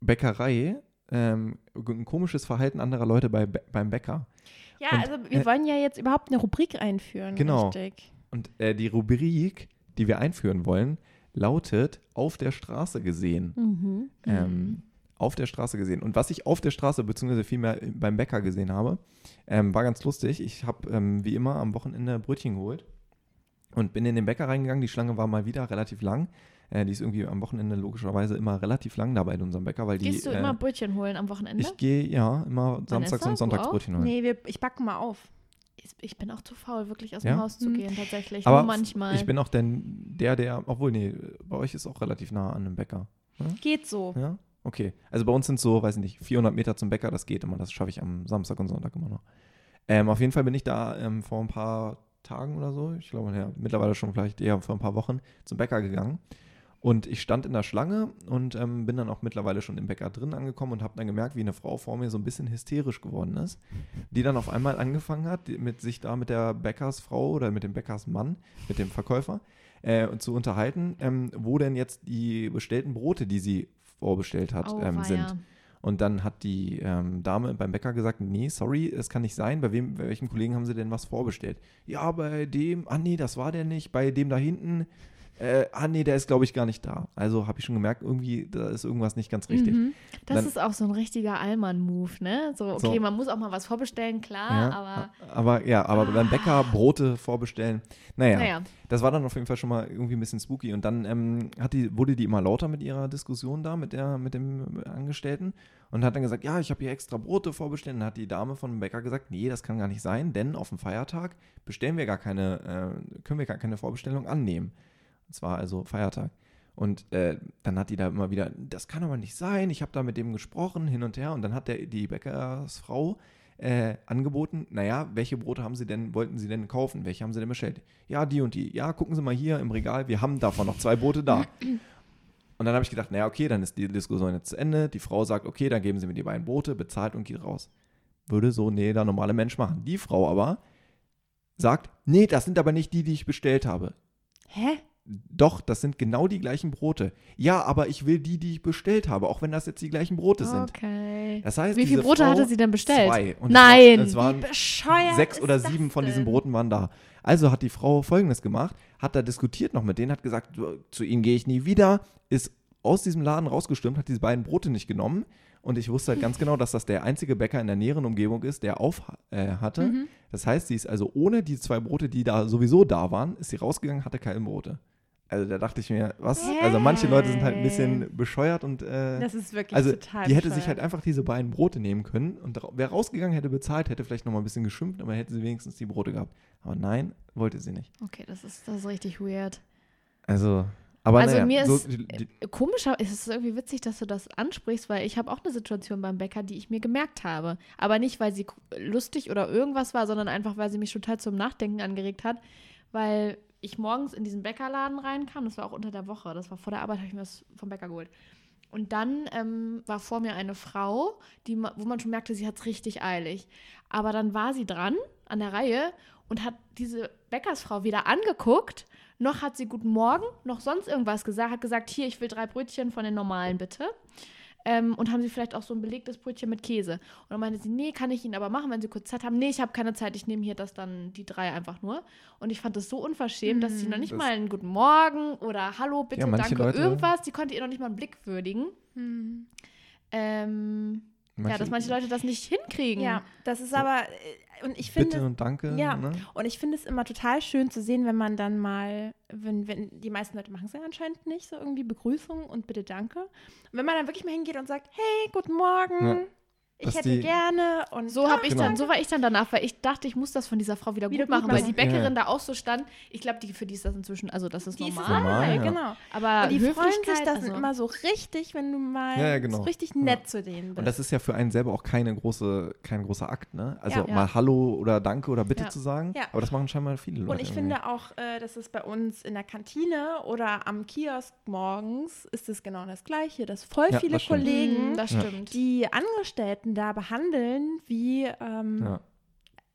Bäckerei, ähm, ein komisches Verhalten anderer Leute bei, beim Bäcker. Ja, Und, also wir äh, wollen ja jetzt überhaupt eine Rubrik einführen. Genau. Richtig. Und äh, die Rubrik, die wir einführen wollen, lautet auf der Straße gesehen. Mhm. Ähm, auf der Straße gesehen. Und was ich auf der Straße, beziehungsweise vielmehr beim Bäcker gesehen habe, ähm, war ganz lustig. Ich habe ähm, wie immer am Wochenende Brötchen geholt und bin in den Bäcker reingegangen. Die Schlange war mal wieder relativ lang. Äh, die ist irgendwie am Wochenende logischerweise immer relativ lang dabei in unserem Bäcker, weil die. Gehst du äh, immer Brötchen holen am Wochenende? Ich gehe ja immer samstags und sonntags? Brötchen holen. Nee, wir, ich backe mal auf. Ich, bin auch zu faul, wirklich aus Ja? dem Haus zu Hm. gehen, tatsächlich. Aber Nur manchmal. Ich bin auch denn der, der, obwohl, nee, bei euch ist auch relativ nah an einem Bäcker. Geht so. Ja? Okay. Also bei uns sind so, weiß ich nicht, 400 Meter zum Bäcker, das geht immer. Das schaffe ich am Samstag und Sonntag immer noch. Ähm, auf jeden Fall bin ich da ähm, vor ein paar Tagen oder so, ich glaube, ja, mittlerweile schon vielleicht eher vor ein paar Wochen, zum Bäcker gegangen. Und ich stand in der Schlange und ähm, bin dann auch mittlerweile schon im Bäcker drin angekommen und habe dann gemerkt, wie eine Frau vor mir so ein bisschen hysterisch geworden ist, die dann auf einmal angefangen hat, mit sich da mit der Bäckersfrau oder mit dem Bäckersmann, mit dem Verkäufer, äh, zu unterhalten, ähm, wo denn jetzt die bestellten Brote, die sie vorbestellt hat, Oh, ähm, sind. Und dann hat die ähm, Dame beim Bäcker gesagt, nee, sorry, es kann nicht sein. Bei wem, bei welchem Kollegen haben sie denn was vorbestellt? Ja, bei dem, ah nee, das war der nicht. Bei dem da hinten, äh, ah nee, der ist glaube ich gar nicht da. Also habe ich schon gemerkt, irgendwie, da ist irgendwas nicht ganz richtig. Mhm. Das Dann- ist auch so ein richtiger Allmann-Move, ne? So, okay, So. man muss auch mal was vorbestellen, klar, Ja, aber aber ja, aber beim Bäcker Brote vorbestellen. Naja, naja. das war dann auf jeden Fall schon mal irgendwie ein bisschen spooky. Und dann ähm, hat die, wurde die immer lauter mit ihrer Diskussion da mit, der, mit dem Angestellten und hat dann gesagt, ja, ich habe hier extra Brote vorbestellt. Und dann hat die Dame von dem Bäcker gesagt, nee, das kann gar nicht sein, denn auf dem Feiertag bestellen wir gar keine, äh, können wir gar keine Vorbestellung annehmen. Und zwar also Feiertag. Und äh, dann hat die da immer wieder, das kann aber nicht sein, ich habe da mit dem gesprochen, hin und her. Und dann hat der, die Bäckersfrau äh, angeboten, naja, welche Brote haben Sie denn, wollten Sie denn kaufen? Welche haben Sie denn bestellt? Ja, die und die. Ja, gucken Sie mal hier im Regal, wir haben davon noch zwei Brote da. Und dann habe ich gedacht, naja, okay, dann ist die Diskussion jetzt zu Ende. Die Frau sagt, okay, dann geben Sie mir die beiden Brote, bezahlt und geht raus. Würde so nee, der normale Mensch machen. Die Frau aber sagt, nee, das sind aber nicht die, die ich bestellt habe. Hä? Doch, das sind genau die gleichen Brote. Ja, aber ich will die, die ich bestellt habe, auch wenn das jetzt die gleichen Brote sind. Okay. Das heißt, Wie viele Brote Frau, hatte sie denn bestellt? Zwei. Und Nein. Es, waren sechs oder sieben von diesen? Broten waren da. Also hat die Frau Folgendes gemacht, hat da diskutiert noch mit denen, hat gesagt, "Du, zu ihnen gehe ich nie wieder, ist aus diesem Laden rausgestürmt, hat diese beiden Brote nicht genommen und ich wusste halt ganz genau, dass das der einzige Bäcker in der näheren Umgebung ist, der auf äh, hatte. Mhm. Das heißt, sie ist also ohne die zwei Brote, die da sowieso da waren, ist sie rausgegangen, hatte keine Brote. Also da dachte ich mir, was? Also manche Leute sind halt ein bisschen bescheuert und äh, Das ist wirklich also total die hätte sich halt bescheuert. einfach diese beiden Brote nehmen können und wer rausgegangen hätte bezahlt, hätte vielleicht noch mal ein bisschen geschimpft, aber hätte sie wenigstens die Brote gehabt. Aber nein, wollte sie nicht. Okay, das ist, das ist richtig weird. Also, aber Also naja, mir so, ist- die, die, Komischer, es ist irgendwie witzig, dass du das ansprichst, weil ich habe auch eine Situation beim Bäcker, die ich mir gemerkt habe. Aber nicht, weil sie lustig oder irgendwas war, sondern einfach, weil sie mich total zum Nachdenken angeregt hat. Weil ich morgens in diesen Bäckerladen reinkam, das war auch unter der Woche, das war vor der Arbeit, habe ich mir das vom Bäcker geholt. Und dann ähm, war vor mir eine Frau, die, wo man schon merkte, sie hat es richtig eilig. Aber dann war sie dran an der Reihe und hat diese Bäckersfrau weder angeguckt, noch hat sie Guten Morgen, noch sonst irgendwas gesagt, hat gesagt, hier, ich will drei Brötchen von den normalen, bitte. Ähm, und haben sie vielleicht auch so ein belegtes Brötchen mit Käse. Und dann meinte sie, nee, kann ich Ihnen aber machen, wenn Sie kurz Zeit haben. Nee, ich habe keine Zeit, ich nehme hier das dann, die drei einfach nur. Und ich fand das so unverschämt, dass sie noch nicht Das- mal einen Guten Morgen oder Hallo, bitte, Ja, danke, Leute- irgendwas, die konnte ihr noch nicht mal einen Blick würdigen. Hm. Ähm, ja, dass manche Leute das nicht hinkriegen. Ja, das ist aber, äh, und ich Bitte finde, und danke. ja. Ne? und ich finde es immer total schön zu sehen, wenn man dann mal, wenn, wenn die meisten Leute machen es ja anscheinend nicht, so irgendwie Begrüßung und bitte danke. Und wenn man dann wirklich mal hingeht und sagt, hey, guten Morgen, Ja. Ich hätte die- gerne und So habe ich Genau. dann, so war ich dann danach, weil ich dachte, ich muss das von dieser Frau wieder, Wieder gut machen, gut weil die Bäckerin Ja. da auch so stand. Ich glaube, die für die ist das inzwischen, also das ist die ist normal. normal, normal, ja. genau. Aber Und die freuen Höflichkeit, sich das also, immer so richtig, wenn du mal Ja, ja, genau. so richtig nett zu denen bist. Und das ist ja für einen selber auch keine große, kein großer Akt, ne? Also Ja. mal Hallo oder Danke oder Bitte Ja. zu sagen. Ja. Aber das machen scheinbar viele Leute. Und ich irgendwie. finde auch, äh, dass es bei uns in der Kantine oder am Kiosk morgens ist es genau das Gleiche, dass voll Ja, viele das stimmt. Kollegen stimmt. die Angestellten da behandeln wie, ähm, Ja.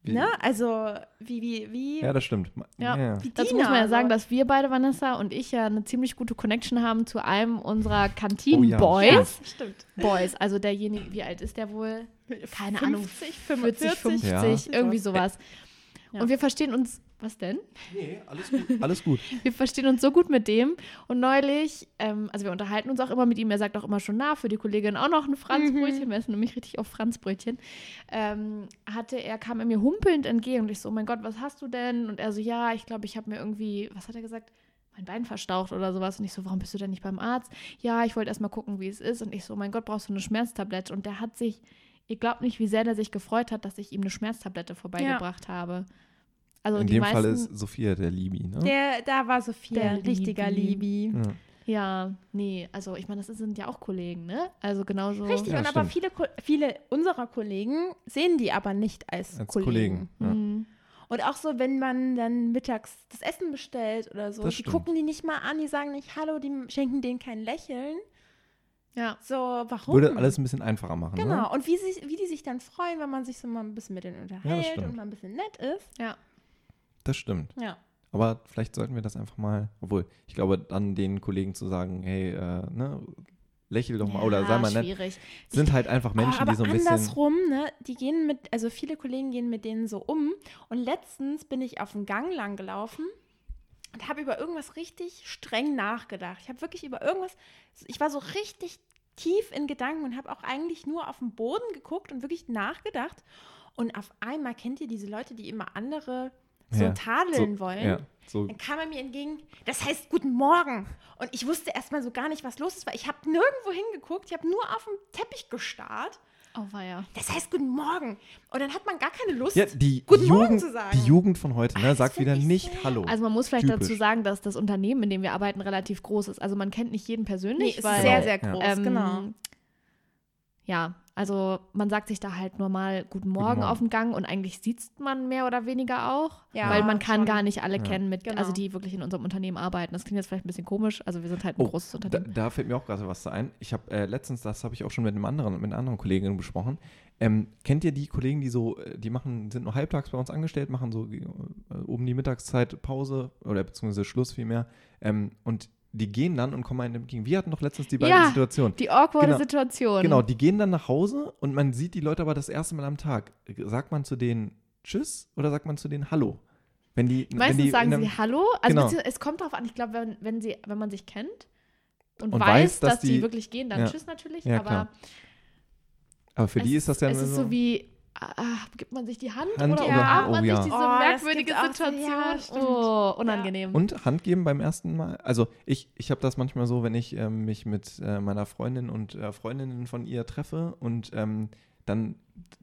Wie, ne, also wie, wie, wie, ja, das stimmt. Ja. ja. Dazu muss man ja sagen, dass wir beide, Vanessa und ich, ja eine ziemlich gute Connection haben zu einem unserer Oh ja, Kantinen-Boys. stimmt. Boys, also derjenige, wie alt ist der wohl? Keine Ahnung, 50, 40, 50, Ja. irgendwie sowas. Ja. Und wir verstehen uns, was denn? Nee, alles gut. Alles gut. Wir verstehen uns so gut mit dem. Und neulich, ähm, also wir unterhalten uns auch immer mit ihm. Er sagt auch immer schon, na, für die Kollegin auch noch ein Franzbrötchen. Wir essen nämlich richtig auf Franzbrötchen. Ähm, hatte er, kam er mir humpelnd entgegen. Und ich so, oh mein Gott, was hast du denn? Und er so, ja, ich glaube, ich habe mir irgendwie, was hat er gesagt? Mein Bein verstaucht oder sowas. Und ich so, warum bist du denn nicht beim Arzt? Ja, ich wollte erst mal gucken, wie es ist. Und ich so, oh mein Gott, brauchst du eine Schmerztablette? Und der hat sich, ihr glaubt nicht, wie sehr der sich gefreut hat, dass ich ihm eine Schmerztablette vorbeigebracht habe. Also In die dem meisten, Fall ist Sophia der Libi, ne? Der, da war Sophia, Der ein richtiger Libi. Libi. ja. Ja, nee, also ich meine, das sind ja auch Kollegen, ne? Also genauso. Richtig, Ja, und aber stimmt. viele, Ko- viele unserer Kollegen sehen die aber nicht als, Als Kollegen. Kollegen. Ja. Mhm. Und auch so, wenn man dann mittags das Essen bestellt oder so, Das die stimmt. gucken die nicht mal an, die sagen nicht Hallo, die schenken denen kein Lächeln. Ja. So, warum? Würde alles ein bisschen einfacher machen. Ne? Genau, und wie, sich, wie die sich dann freuen, wenn man sich so mal ein bisschen mit denen unterhält stimmt. und mal ein bisschen nett ist. Das stimmt. Ja. Aber vielleicht sollten wir das einfach mal, obwohl, ich glaube, dann den Kollegen zu sagen, hey, äh, ne, lächel doch mal oder sei mal nett, schwierig. sind halt einfach Menschen, aber die so ein bisschen. andersrum, ne, die gehen mit, also viele Kollegen gehen mit denen so um. Und letztens bin ich auf dem Gang lang gelaufen und habe über irgendwas richtig streng nachgedacht. Ich habe wirklich über irgendwas, ich war so richtig tief in Gedanken und habe auch eigentlich nur auf den Boden geguckt und wirklich nachgedacht. Und auf einmal kennt ihr diese Leute, die immer andere so Ja, tadeln so, wollen. Ja, so, Dann kam er mir entgegen, das heißt Guten Morgen. Und ich wusste erstmal so gar nicht, was los ist, weil ich habe nirgendwo hingeguckt, ich habe nur auf den Teppich gestarrt. Oh, ja. Das heißt Guten Morgen. Und dann hat man gar keine Lust. ja, die, Guten Morgen Jugend, zu sagen. die Jugend von heute, ne, sagt wieder ich nicht sehr- Hallo. Also man muss vielleicht Typisch. dazu sagen, dass das Unternehmen, in dem wir arbeiten, relativ groß ist. Also man kennt nicht jeden nee, persönlich, es weil ist sehr, Genau, sehr groß, ähm, genau. Ja, also man sagt sich da halt nur mal Guten Morgen, Morgen. auf dem Gang und eigentlich sieht man mehr oder weniger auch, Ja, weil man kann schon. gar nicht alle Ja. kennen, mit, Genau. also die wirklich in unserem Unternehmen arbeiten. Das klingt jetzt vielleicht ein bisschen komisch, also wir sind halt ein Oh, großes Da, Unternehmen. da fällt mir auch gerade was ein. Ich habe äh, letztens, das habe ich auch schon mit einem anderen, mit einer anderen Kollegin besprochen. Ähm, kennt ihr die Kollegen, die so, äh, die machen, sind nur halbtags bei uns angestellt, machen so äh, oben die Mittagszeit Pause oder beziehungsweise Schluss vielmehr ähm, und die gehen dann und kommen einem entgegen. Wir hatten doch letztens die beiden Ja. Situationen. Die awkwarde genau. Situation. Genau, die gehen dann nach Hause und man sieht die Leute aber das erste Mal am Tag. Sagt man zu denen Tschüss oder sagt man zu denen Hallo? Wenn die, wenn Meistens die sagen in einem- sie Hallo. Also Genau. es kommt darauf an, ich glaube, wenn, wenn, sie, wenn man sich kennt und, Und weiß, weiß, dass, dass die, die- wirklich gehen, dann Ja. Tschüss natürlich. Ja, aber. Aber für die es, ist das ja Es ist so wie, ah, gibt man sich die Hand, Hand oder oder- umarmt man oh ja. sich diese Oh, merkwürdige gibt's auch- Situation? ja, oh, unangenehm. Und Hand geben beim ersten Mal. Also ich, ich habe das manchmal so, wenn ich ähm, mich mit äh, meiner Freundin und äh, Freundinnen von ihr treffe und ähm, dann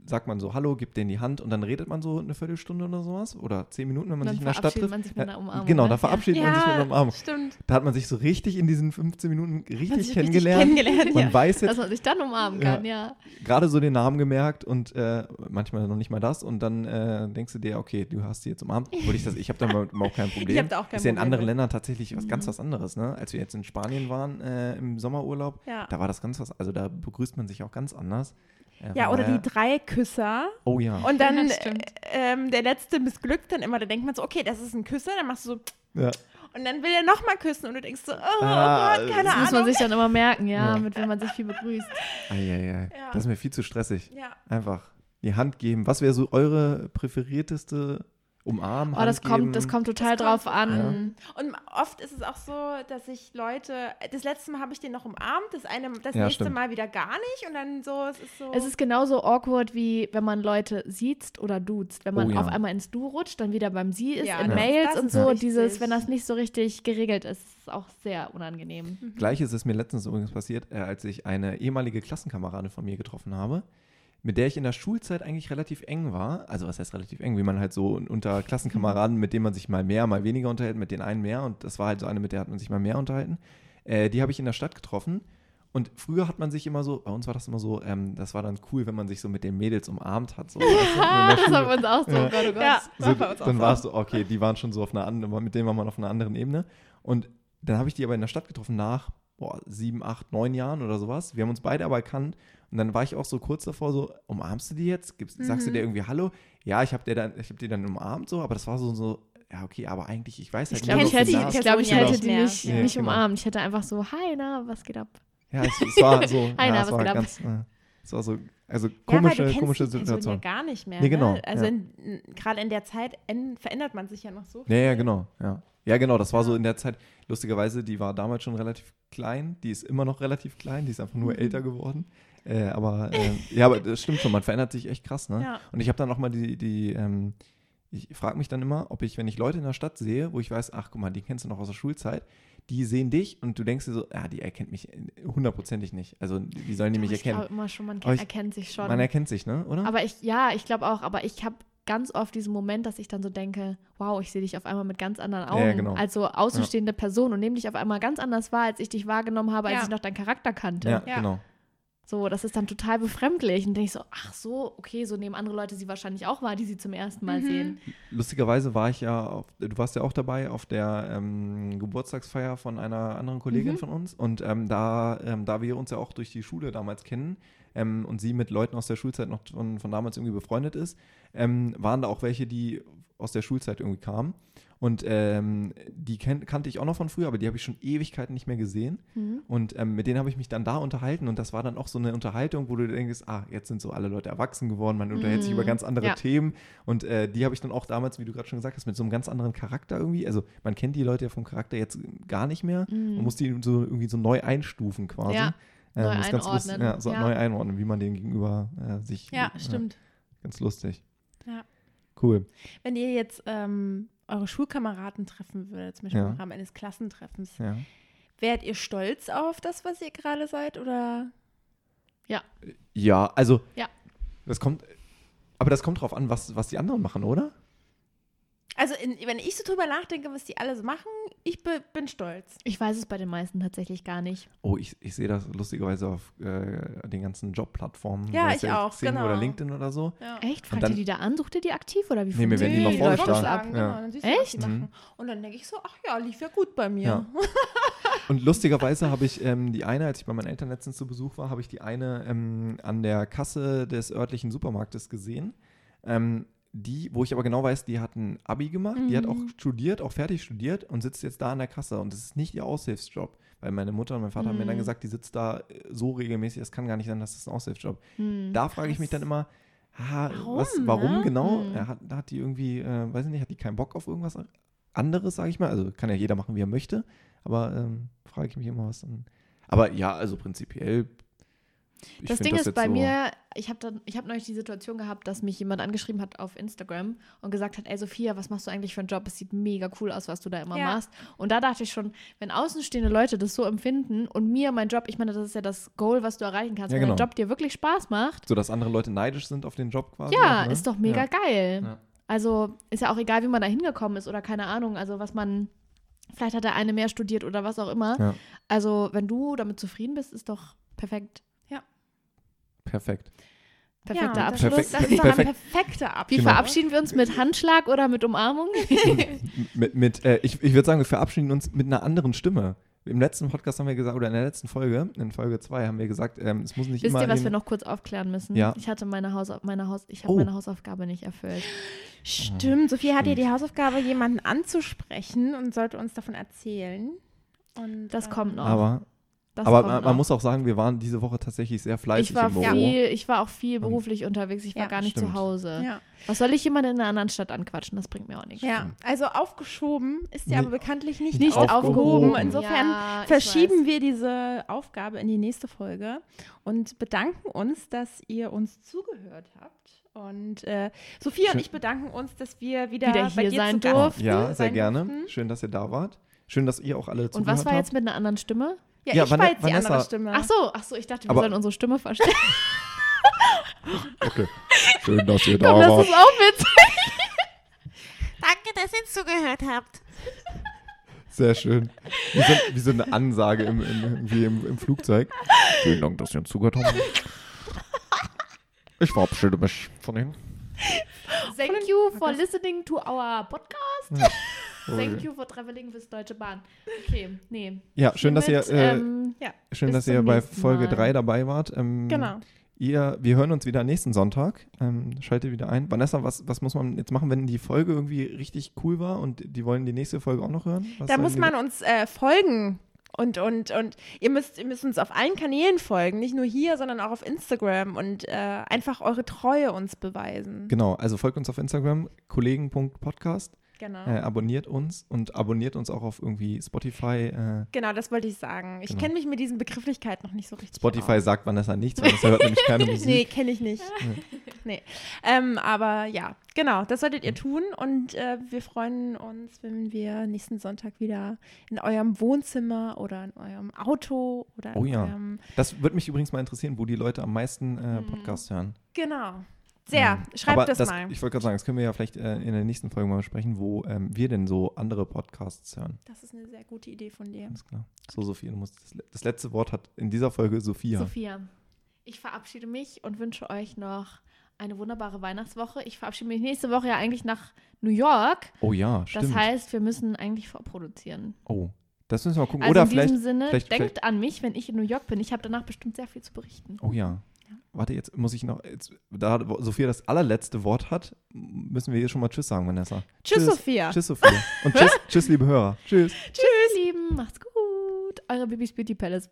sagt man so Hallo, gibt denen die Hand und dann redet man so eine Viertelstunde oder sowas oder zehn Minuten, wenn man dann sich in der Stadt verabschiedet trifft. man sich mit einer Ja, Umarmung. genau, ne? da verabschiedet man sich mit einer Umarmung. stimmt. Da hat man sich so richtig in diesen 15 Minuten richtig Hat sich kennengelernt. kennengelernt, Man ja. weiß Ja. jetzt Dass man sich dann umarmen kann, ja. gerade so den Namen gemerkt und äh, manchmal noch nicht mal das und dann äh, denkst du dir, okay, du hast sie jetzt umarmt. Obwohl ich das, ich habe da überhaupt kein Problem. Ich hab da auch kein Ist ja in Problem anderen mit. Ländern tatsächlich was Mhm. ganz was anderes, ne? Als wir jetzt in Spanien waren äh, im Sommerurlaub, Ja. da war das ganz was, also da begrüßt man sich auch ganz anders. Ja, oder die drei Küsser. Oh ja. Und dann Ja, stimmt. äh, ähm, der letzte missglückt dann immer. Da denkt man so, okay, das ist ein Küsser. Dann machst du so, ja. und dann will er nochmal küssen. Und du denkst so, oh, Ah, Gott, keine Das muss man Ahnung. sich dann immer merken, ja, Ja. mit wem man sich viel begrüßt. Eieiei. Ja. Das ist mir viel zu stressig. Ja. Einfach die Hand geben. Was wäre so eure präferierteste Umarmen? Oh, das geben? kommt, das kommt total Das kommt drauf an. Und oft ist es auch so, dass ich Leute, das letzte Mal habe ich den noch umarmt, das eine, das Ja, nächste stimmt. Mal wieder gar nicht. Und dann so, es ist so. Es ist genauso awkward, wie wenn man Leute sieht oder duzt. Wenn man Oh ja. auf einmal ins Du rutscht, dann wieder beim Sie ist, Ja, in Mails und so. richtig. Dieses, wenn das nicht so richtig geregelt ist, ist auch sehr unangenehm. Gleiches ist mir letztens übrigens passiert, äh, als ich eine ehemalige Klassenkameradin von mir getroffen habe, mit der ich in der Schulzeit eigentlich relativ eng war. Also was heißt relativ eng, wie man halt so unter Klassenkameraden, mit denen man sich mal mehr, mal weniger unterhält, mit den einen mehr. Und das war halt so eine, mit der hat man sich mal mehr unterhalten. Äh, die habe ich in der Stadt getroffen. Und früher hat man sich immer so, bei uns war das immer so, ähm, das war dann cool, wenn man sich so mit den Mädels umarmt hat. So, weißt du, das haben wir uns auch so, Ja. Gott, oh Gott. ja, So, war bei uns auch dann so. war es so, okay, die waren schon so auf einer anderen, mit denen war man auf einer anderen Ebene. Und dann habe ich die aber in der Stadt getroffen nach boah, sieben, acht, neun Jahren oder sowas. Wir haben uns beide aber erkannt. Und dann war ich auch so kurz davor, so, umarmst du die jetzt? Gibst, Sagst du Mhm. dir irgendwie Hallo? Ja, ich habe dann, ich hab die dann umarmt, so, aber das war so, so, ja, okay, aber eigentlich, ich weiß halt Ich glaube, noch ich hätte, Namen. ich, glaub, ich hätte nicht die nicht, Nee, nicht genau. umarmt. Ich hätte einfach so, hi, na, was geht ab? Ja, es, es war so, Hi, ja, na, es was war geht ab? ganz, äh, es war so, also ja, komische, du kennst komische Situation. ja gar nicht mehr. Nee, genau, Ne? Also ja. gerade in der Zeit verändert man sich ja noch so. Ja, ja, viel. genau, ja. Ja, genau, das war so in der Zeit, lustigerweise, die war damals schon relativ klein, die ist immer noch relativ klein, die ist einfach Mhm. nur älter geworden. Äh, aber, äh, ja, aber das stimmt schon, man verändert sich echt krass, ne? Ja. Und ich habe dann auch mal die, die ähm, ich frage mich dann immer, ob ich, wenn ich Leute in der Stadt sehe, wo ich weiß, ach guck mal, die kennst du noch aus der Schulzeit, die sehen dich und du denkst dir so, ja, die erkennt mich hundertprozentig nicht. Also, wie sollen die mich Doch, ich erkennen? glaube immer schon, man ich- erkennt sich schon. Man erkennt sich, ne? Oder? Aber ich, ja, ich glaube auch, aber ich habe ganz oft diesen Moment, dass ich dann so denke, wow, ich sehe dich auf einmal mit ganz anderen Augen. Ja, genau. Als so außenstehende Person und nehme dich auf einmal ganz anders wahr, als ich dich wahrgenommen habe, als Ja. ich noch deinen Charakter kannte. ja, Ja. genau. So, das ist dann total befremdlich. Und denke ich so, ach so, okay, so nehmen andere Leute sie wahrscheinlich auch wahr, die sie zum ersten Mal Mhm. sehen. Lustigerweise war ich ja, auf, du warst ja auch dabei auf der ähm, Geburtstagsfeier von einer anderen Kollegin Mhm. von uns. Und ähm, da, ähm, da wir uns ja auch durch die Schule damals kennen ähm, und sie mit Leuten aus der Schulzeit noch von, von damals irgendwie befreundet ist, ähm, waren da auch welche, die aus der Schulzeit irgendwie kamen. Und ähm, die kenn, kannte ich auch noch von früher, aber die habe ich schon Ewigkeiten nicht mehr gesehen. Mhm. Und ähm, mit denen habe ich mich dann da unterhalten und das war dann auch so eine Unterhaltung, wo du denkst, ah, jetzt sind so alle Leute erwachsen geworden, man unterhält sich Mhm. über ganz andere Ja. Themen und äh, die habe ich dann auch damals, wie du gerade schon gesagt hast, mit so einem ganz anderen Charakter irgendwie, also man kennt die Leute ja vom Charakter jetzt gar nicht mehr, Mhm. man muss die so irgendwie so neu einstufen quasi. Ja, Ähm, neu das ist ganz lust- einordnen. Ja, so Ja. neu einordnen, wie man den gegenüber äh, sich. Ja, äh, stimmt. Ganz lustig. Ja. Cool. Wenn ihr jetzt ähm, eure Schulkameraden treffen würdet, zum Beispiel Ja. im Rahmen eines Klassentreffens, Ja. wärt ihr stolz auf das, was ihr gerade seid? Oder? Ja, also. Ja. Das kommt. Aber das kommt drauf an, was, was die anderen machen, oder? Also in, wenn ich so drüber nachdenke, was die alle so machen, ich be, bin stolz. Ich weiß es bei den meisten tatsächlich gar nicht. Oh, ich, ich sehe das lustigerweise auf äh, den ganzen Jobplattformen. Ja, ich auch, Xing genau. oder LinkedIn oder so. Ja. Echt? Fragt dann- ihr die da an? Sucht ihr die aktiv oder wie Nee, mir werden die mal funktioniert vorgeschlagen. Ja. Genau, dann siehst du, was die Echt? machen. Mhm. Und dann denke ich so, ach ja, lief ja gut bei mir. Ja. Und lustigerweise habe ich ähm, die eine, als ich bei meinen Eltern letztens zu Besuch war, habe ich die eine ähm, an der Kasse des örtlichen Supermarktes gesehen. Ähm, die, wo ich aber genau weiß, die hat ein Abi gemacht, die hat auch Mhm. studiert, auch fertig studiert und sitzt jetzt da an der Kasse. Und das ist nicht ihr Aushilfsjob. Weil meine Mutter und mein Vater haben mir dann Mhm. gesagt, die sitzt da äh, so regelmäßig, das kann gar nicht sein, dass das ein Aushilfsjob. Hm. Da frage ich mich dann immer, ah, Warum, was, warum ne? genau? Hm. Äh, Hat, hat die irgendwie, äh, weiß ich nicht, hat die keinen Bock auf irgendwas anderes, sage ich mal? Also kann ja jeder machen, wie er möchte, aber ähm, frage ich mich immer, was dann. Aber ja, also prinzipiell. das Ding ist jetzt bei so- mir, ich habe hab neulich die Situation gehabt, dass mich jemand angeschrieben hat auf Instagram und gesagt hat, ey Sophia, was machst du eigentlich für einen Job? Es sieht mega cool aus, was du da immer Ja. machst. Und da dachte ich schon, wenn außenstehende Leute das so empfinden und mir mein Job, ich meine, das ist ja das Goal, was du erreichen kannst, Ja, wenn genau. dein Job dir wirklich Spaß macht, So, dass andere Leute neidisch sind auf den Job quasi. ja, auch, ne? ist doch mega Ja. geil. Ja. Also ist ja auch egal, wie man da hingekommen ist oder keine Ahnung, also was man, vielleicht hat der eine mehr studiert oder was auch immer. Ja. Also wenn du damit zufrieden bist, ist doch perfekt. Perfekt. Perfekter ja, Abschluss. Das, das ist doch Perfekt. ein perfekter Wie Abschluss. Genau. verabschieden wir uns mit Handschlag oder mit Umarmung? mit, mit, äh, ich ich würde sagen, wir verabschieden uns mit einer anderen Stimme. Im letzten Podcast haben wir gesagt, oder in der letzten Folge, in Folge 2, haben wir gesagt, ähm, es muss nicht Wisst immer. ihr, was wir noch kurz aufklären müssen? Ja. Ich hatte meine, Haus meine, Haus ich habe Oh. meine Hausaufgabe nicht erfüllt. Stimmt, Sophie hat ihr die Hausaufgabe, jemanden anzusprechen und sollte uns davon erzählen. Und, Das ähm, kommt noch. aber Das aber man, man muss auch sagen, wir waren diese Woche tatsächlich sehr fleißig ich war im Büro. viel, ich war auch viel Und- beruflich unterwegs. Ich war Ja, gar nicht stimmt. zu Hause. Ja. Was soll ich jemanden in einer anderen Stadt anquatschen? Das bringt mir auch nichts. ja, also aufgeschoben ist ja Nee. aber bekanntlich nicht, Nicht aufgehoben. aufgehoben. Insofern Ja, verschieben weiß. wir diese Aufgabe in die nächste Folge und bedanken uns, dass ihr uns zugehört habt. Und äh, Sophia und Schön. ich bedanken uns, dass wir wieder, Wieder bei hier dir sein durften. Ja, sehr sein gerne. durften. Schön, dass ihr da wart. Schön, dass ihr auch alle Und zugehört was war habt. jetzt mit einer anderen Stimme? Ja, Ja, ich Van- war jetzt die Vanessa- andere Stimme. Ach so, ach so, ich dachte, wir Aber- sollen unsere Stimme verstehen. Okay. Schön, dass ihr da Komm, das wart. ist auch witzig. Danke, dass ihr zugehört habt. Sehr schön. Wie so, wie so eine Ansage im, im, wie im, im Flugzeug. Vielen Dank, dass ihr uns zugehört habt. Ich verabschiede mich von Ihnen. Thank you for listening to our podcast. Thank you for traveling with Deutsche Bahn. Okay, nee. Ja, schön, dass ihr, Hiermit, äh, ähm, schön, bis dass ihr bei Folge Mal. 3 dabei wart. Ähm, Genau. Ihr, wir hören uns wieder nächsten Sonntag. Ähm, schaltet wieder ein. Vanessa, was, was muss man jetzt machen, wenn die Folge irgendwie richtig cool war und die wollen die nächste Folge auch noch hören? Was Da muss man uns äh, folgen. Und, und, und ihr müsst, ihr müsst uns auf allen Kanälen folgen, nicht nur hier, sondern auch auf Instagram und äh, einfach eure Treue uns beweisen. Genau, also folgt uns auf Instagram, kollegen.podcast, Genau. äh, abonniert uns und abonniert uns auch auf irgendwie Spotify. Äh, Genau, das wollte ich sagen. Ich Genau. kenne mich mit diesen Begrifflichkeiten noch nicht so richtig Spotify aus. sagt Vanessa nichts, Vanessa hört nämlich keine Musik. Nee, kenne ich nicht. nee. Ähm, aber ja, genau, das solltet ihr tun und äh, wir freuen uns, wenn wir nächsten Sonntag wieder in eurem Wohnzimmer oder in eurem Auto oder in Oh ja. eurem. Das würde mich übrigens mal interessieren, wo die Leute am meisten äh, Mhm. Podcasts hören. Genau. Sehr. Ähm, Schreibt aber das, mal. Ich wollte gerade sagen, das können wir ja vielleicht äh, in der nächsten Folge mal besprechen, wo ähm, wir denn so andere Podcasts hören. Das ist eine sehr gute Idee von dir. Alles klar. So, Sophia, du musst das, das letzte Wort hat in dieser Folge Sophia. Sophia, ich verabschiede mich und wünsche euch noch eine wunderbare Weihnachtswoche. Ich verabschiede mich nächste Woche ja eigentlich nach New York. Oh ja, stimmt. Das heißt, wir müssen eigentlich vorproduzieren. oh, das müssen wir mal gucken. Also Oder in vielleicht. diesem Sinne, vielleicht- denkt an mich, wenn ich in New York bin. Ich habe danach bestimmt sehr viel zu berichten. Oh ja. Warte, jetzt muss ich noch. Jetzt, da Sophia das allerletzte Wort hat, müssen wir hier schon mal Tschüss sagen, Vanessa. Tschüss, Sophia. Tschüss, Sophia. Und tschüss, tschüss, liebe Hörer. Tschüss. Tschüss, Lieben. Macht's gut. Eure Bibis Beauty Palace.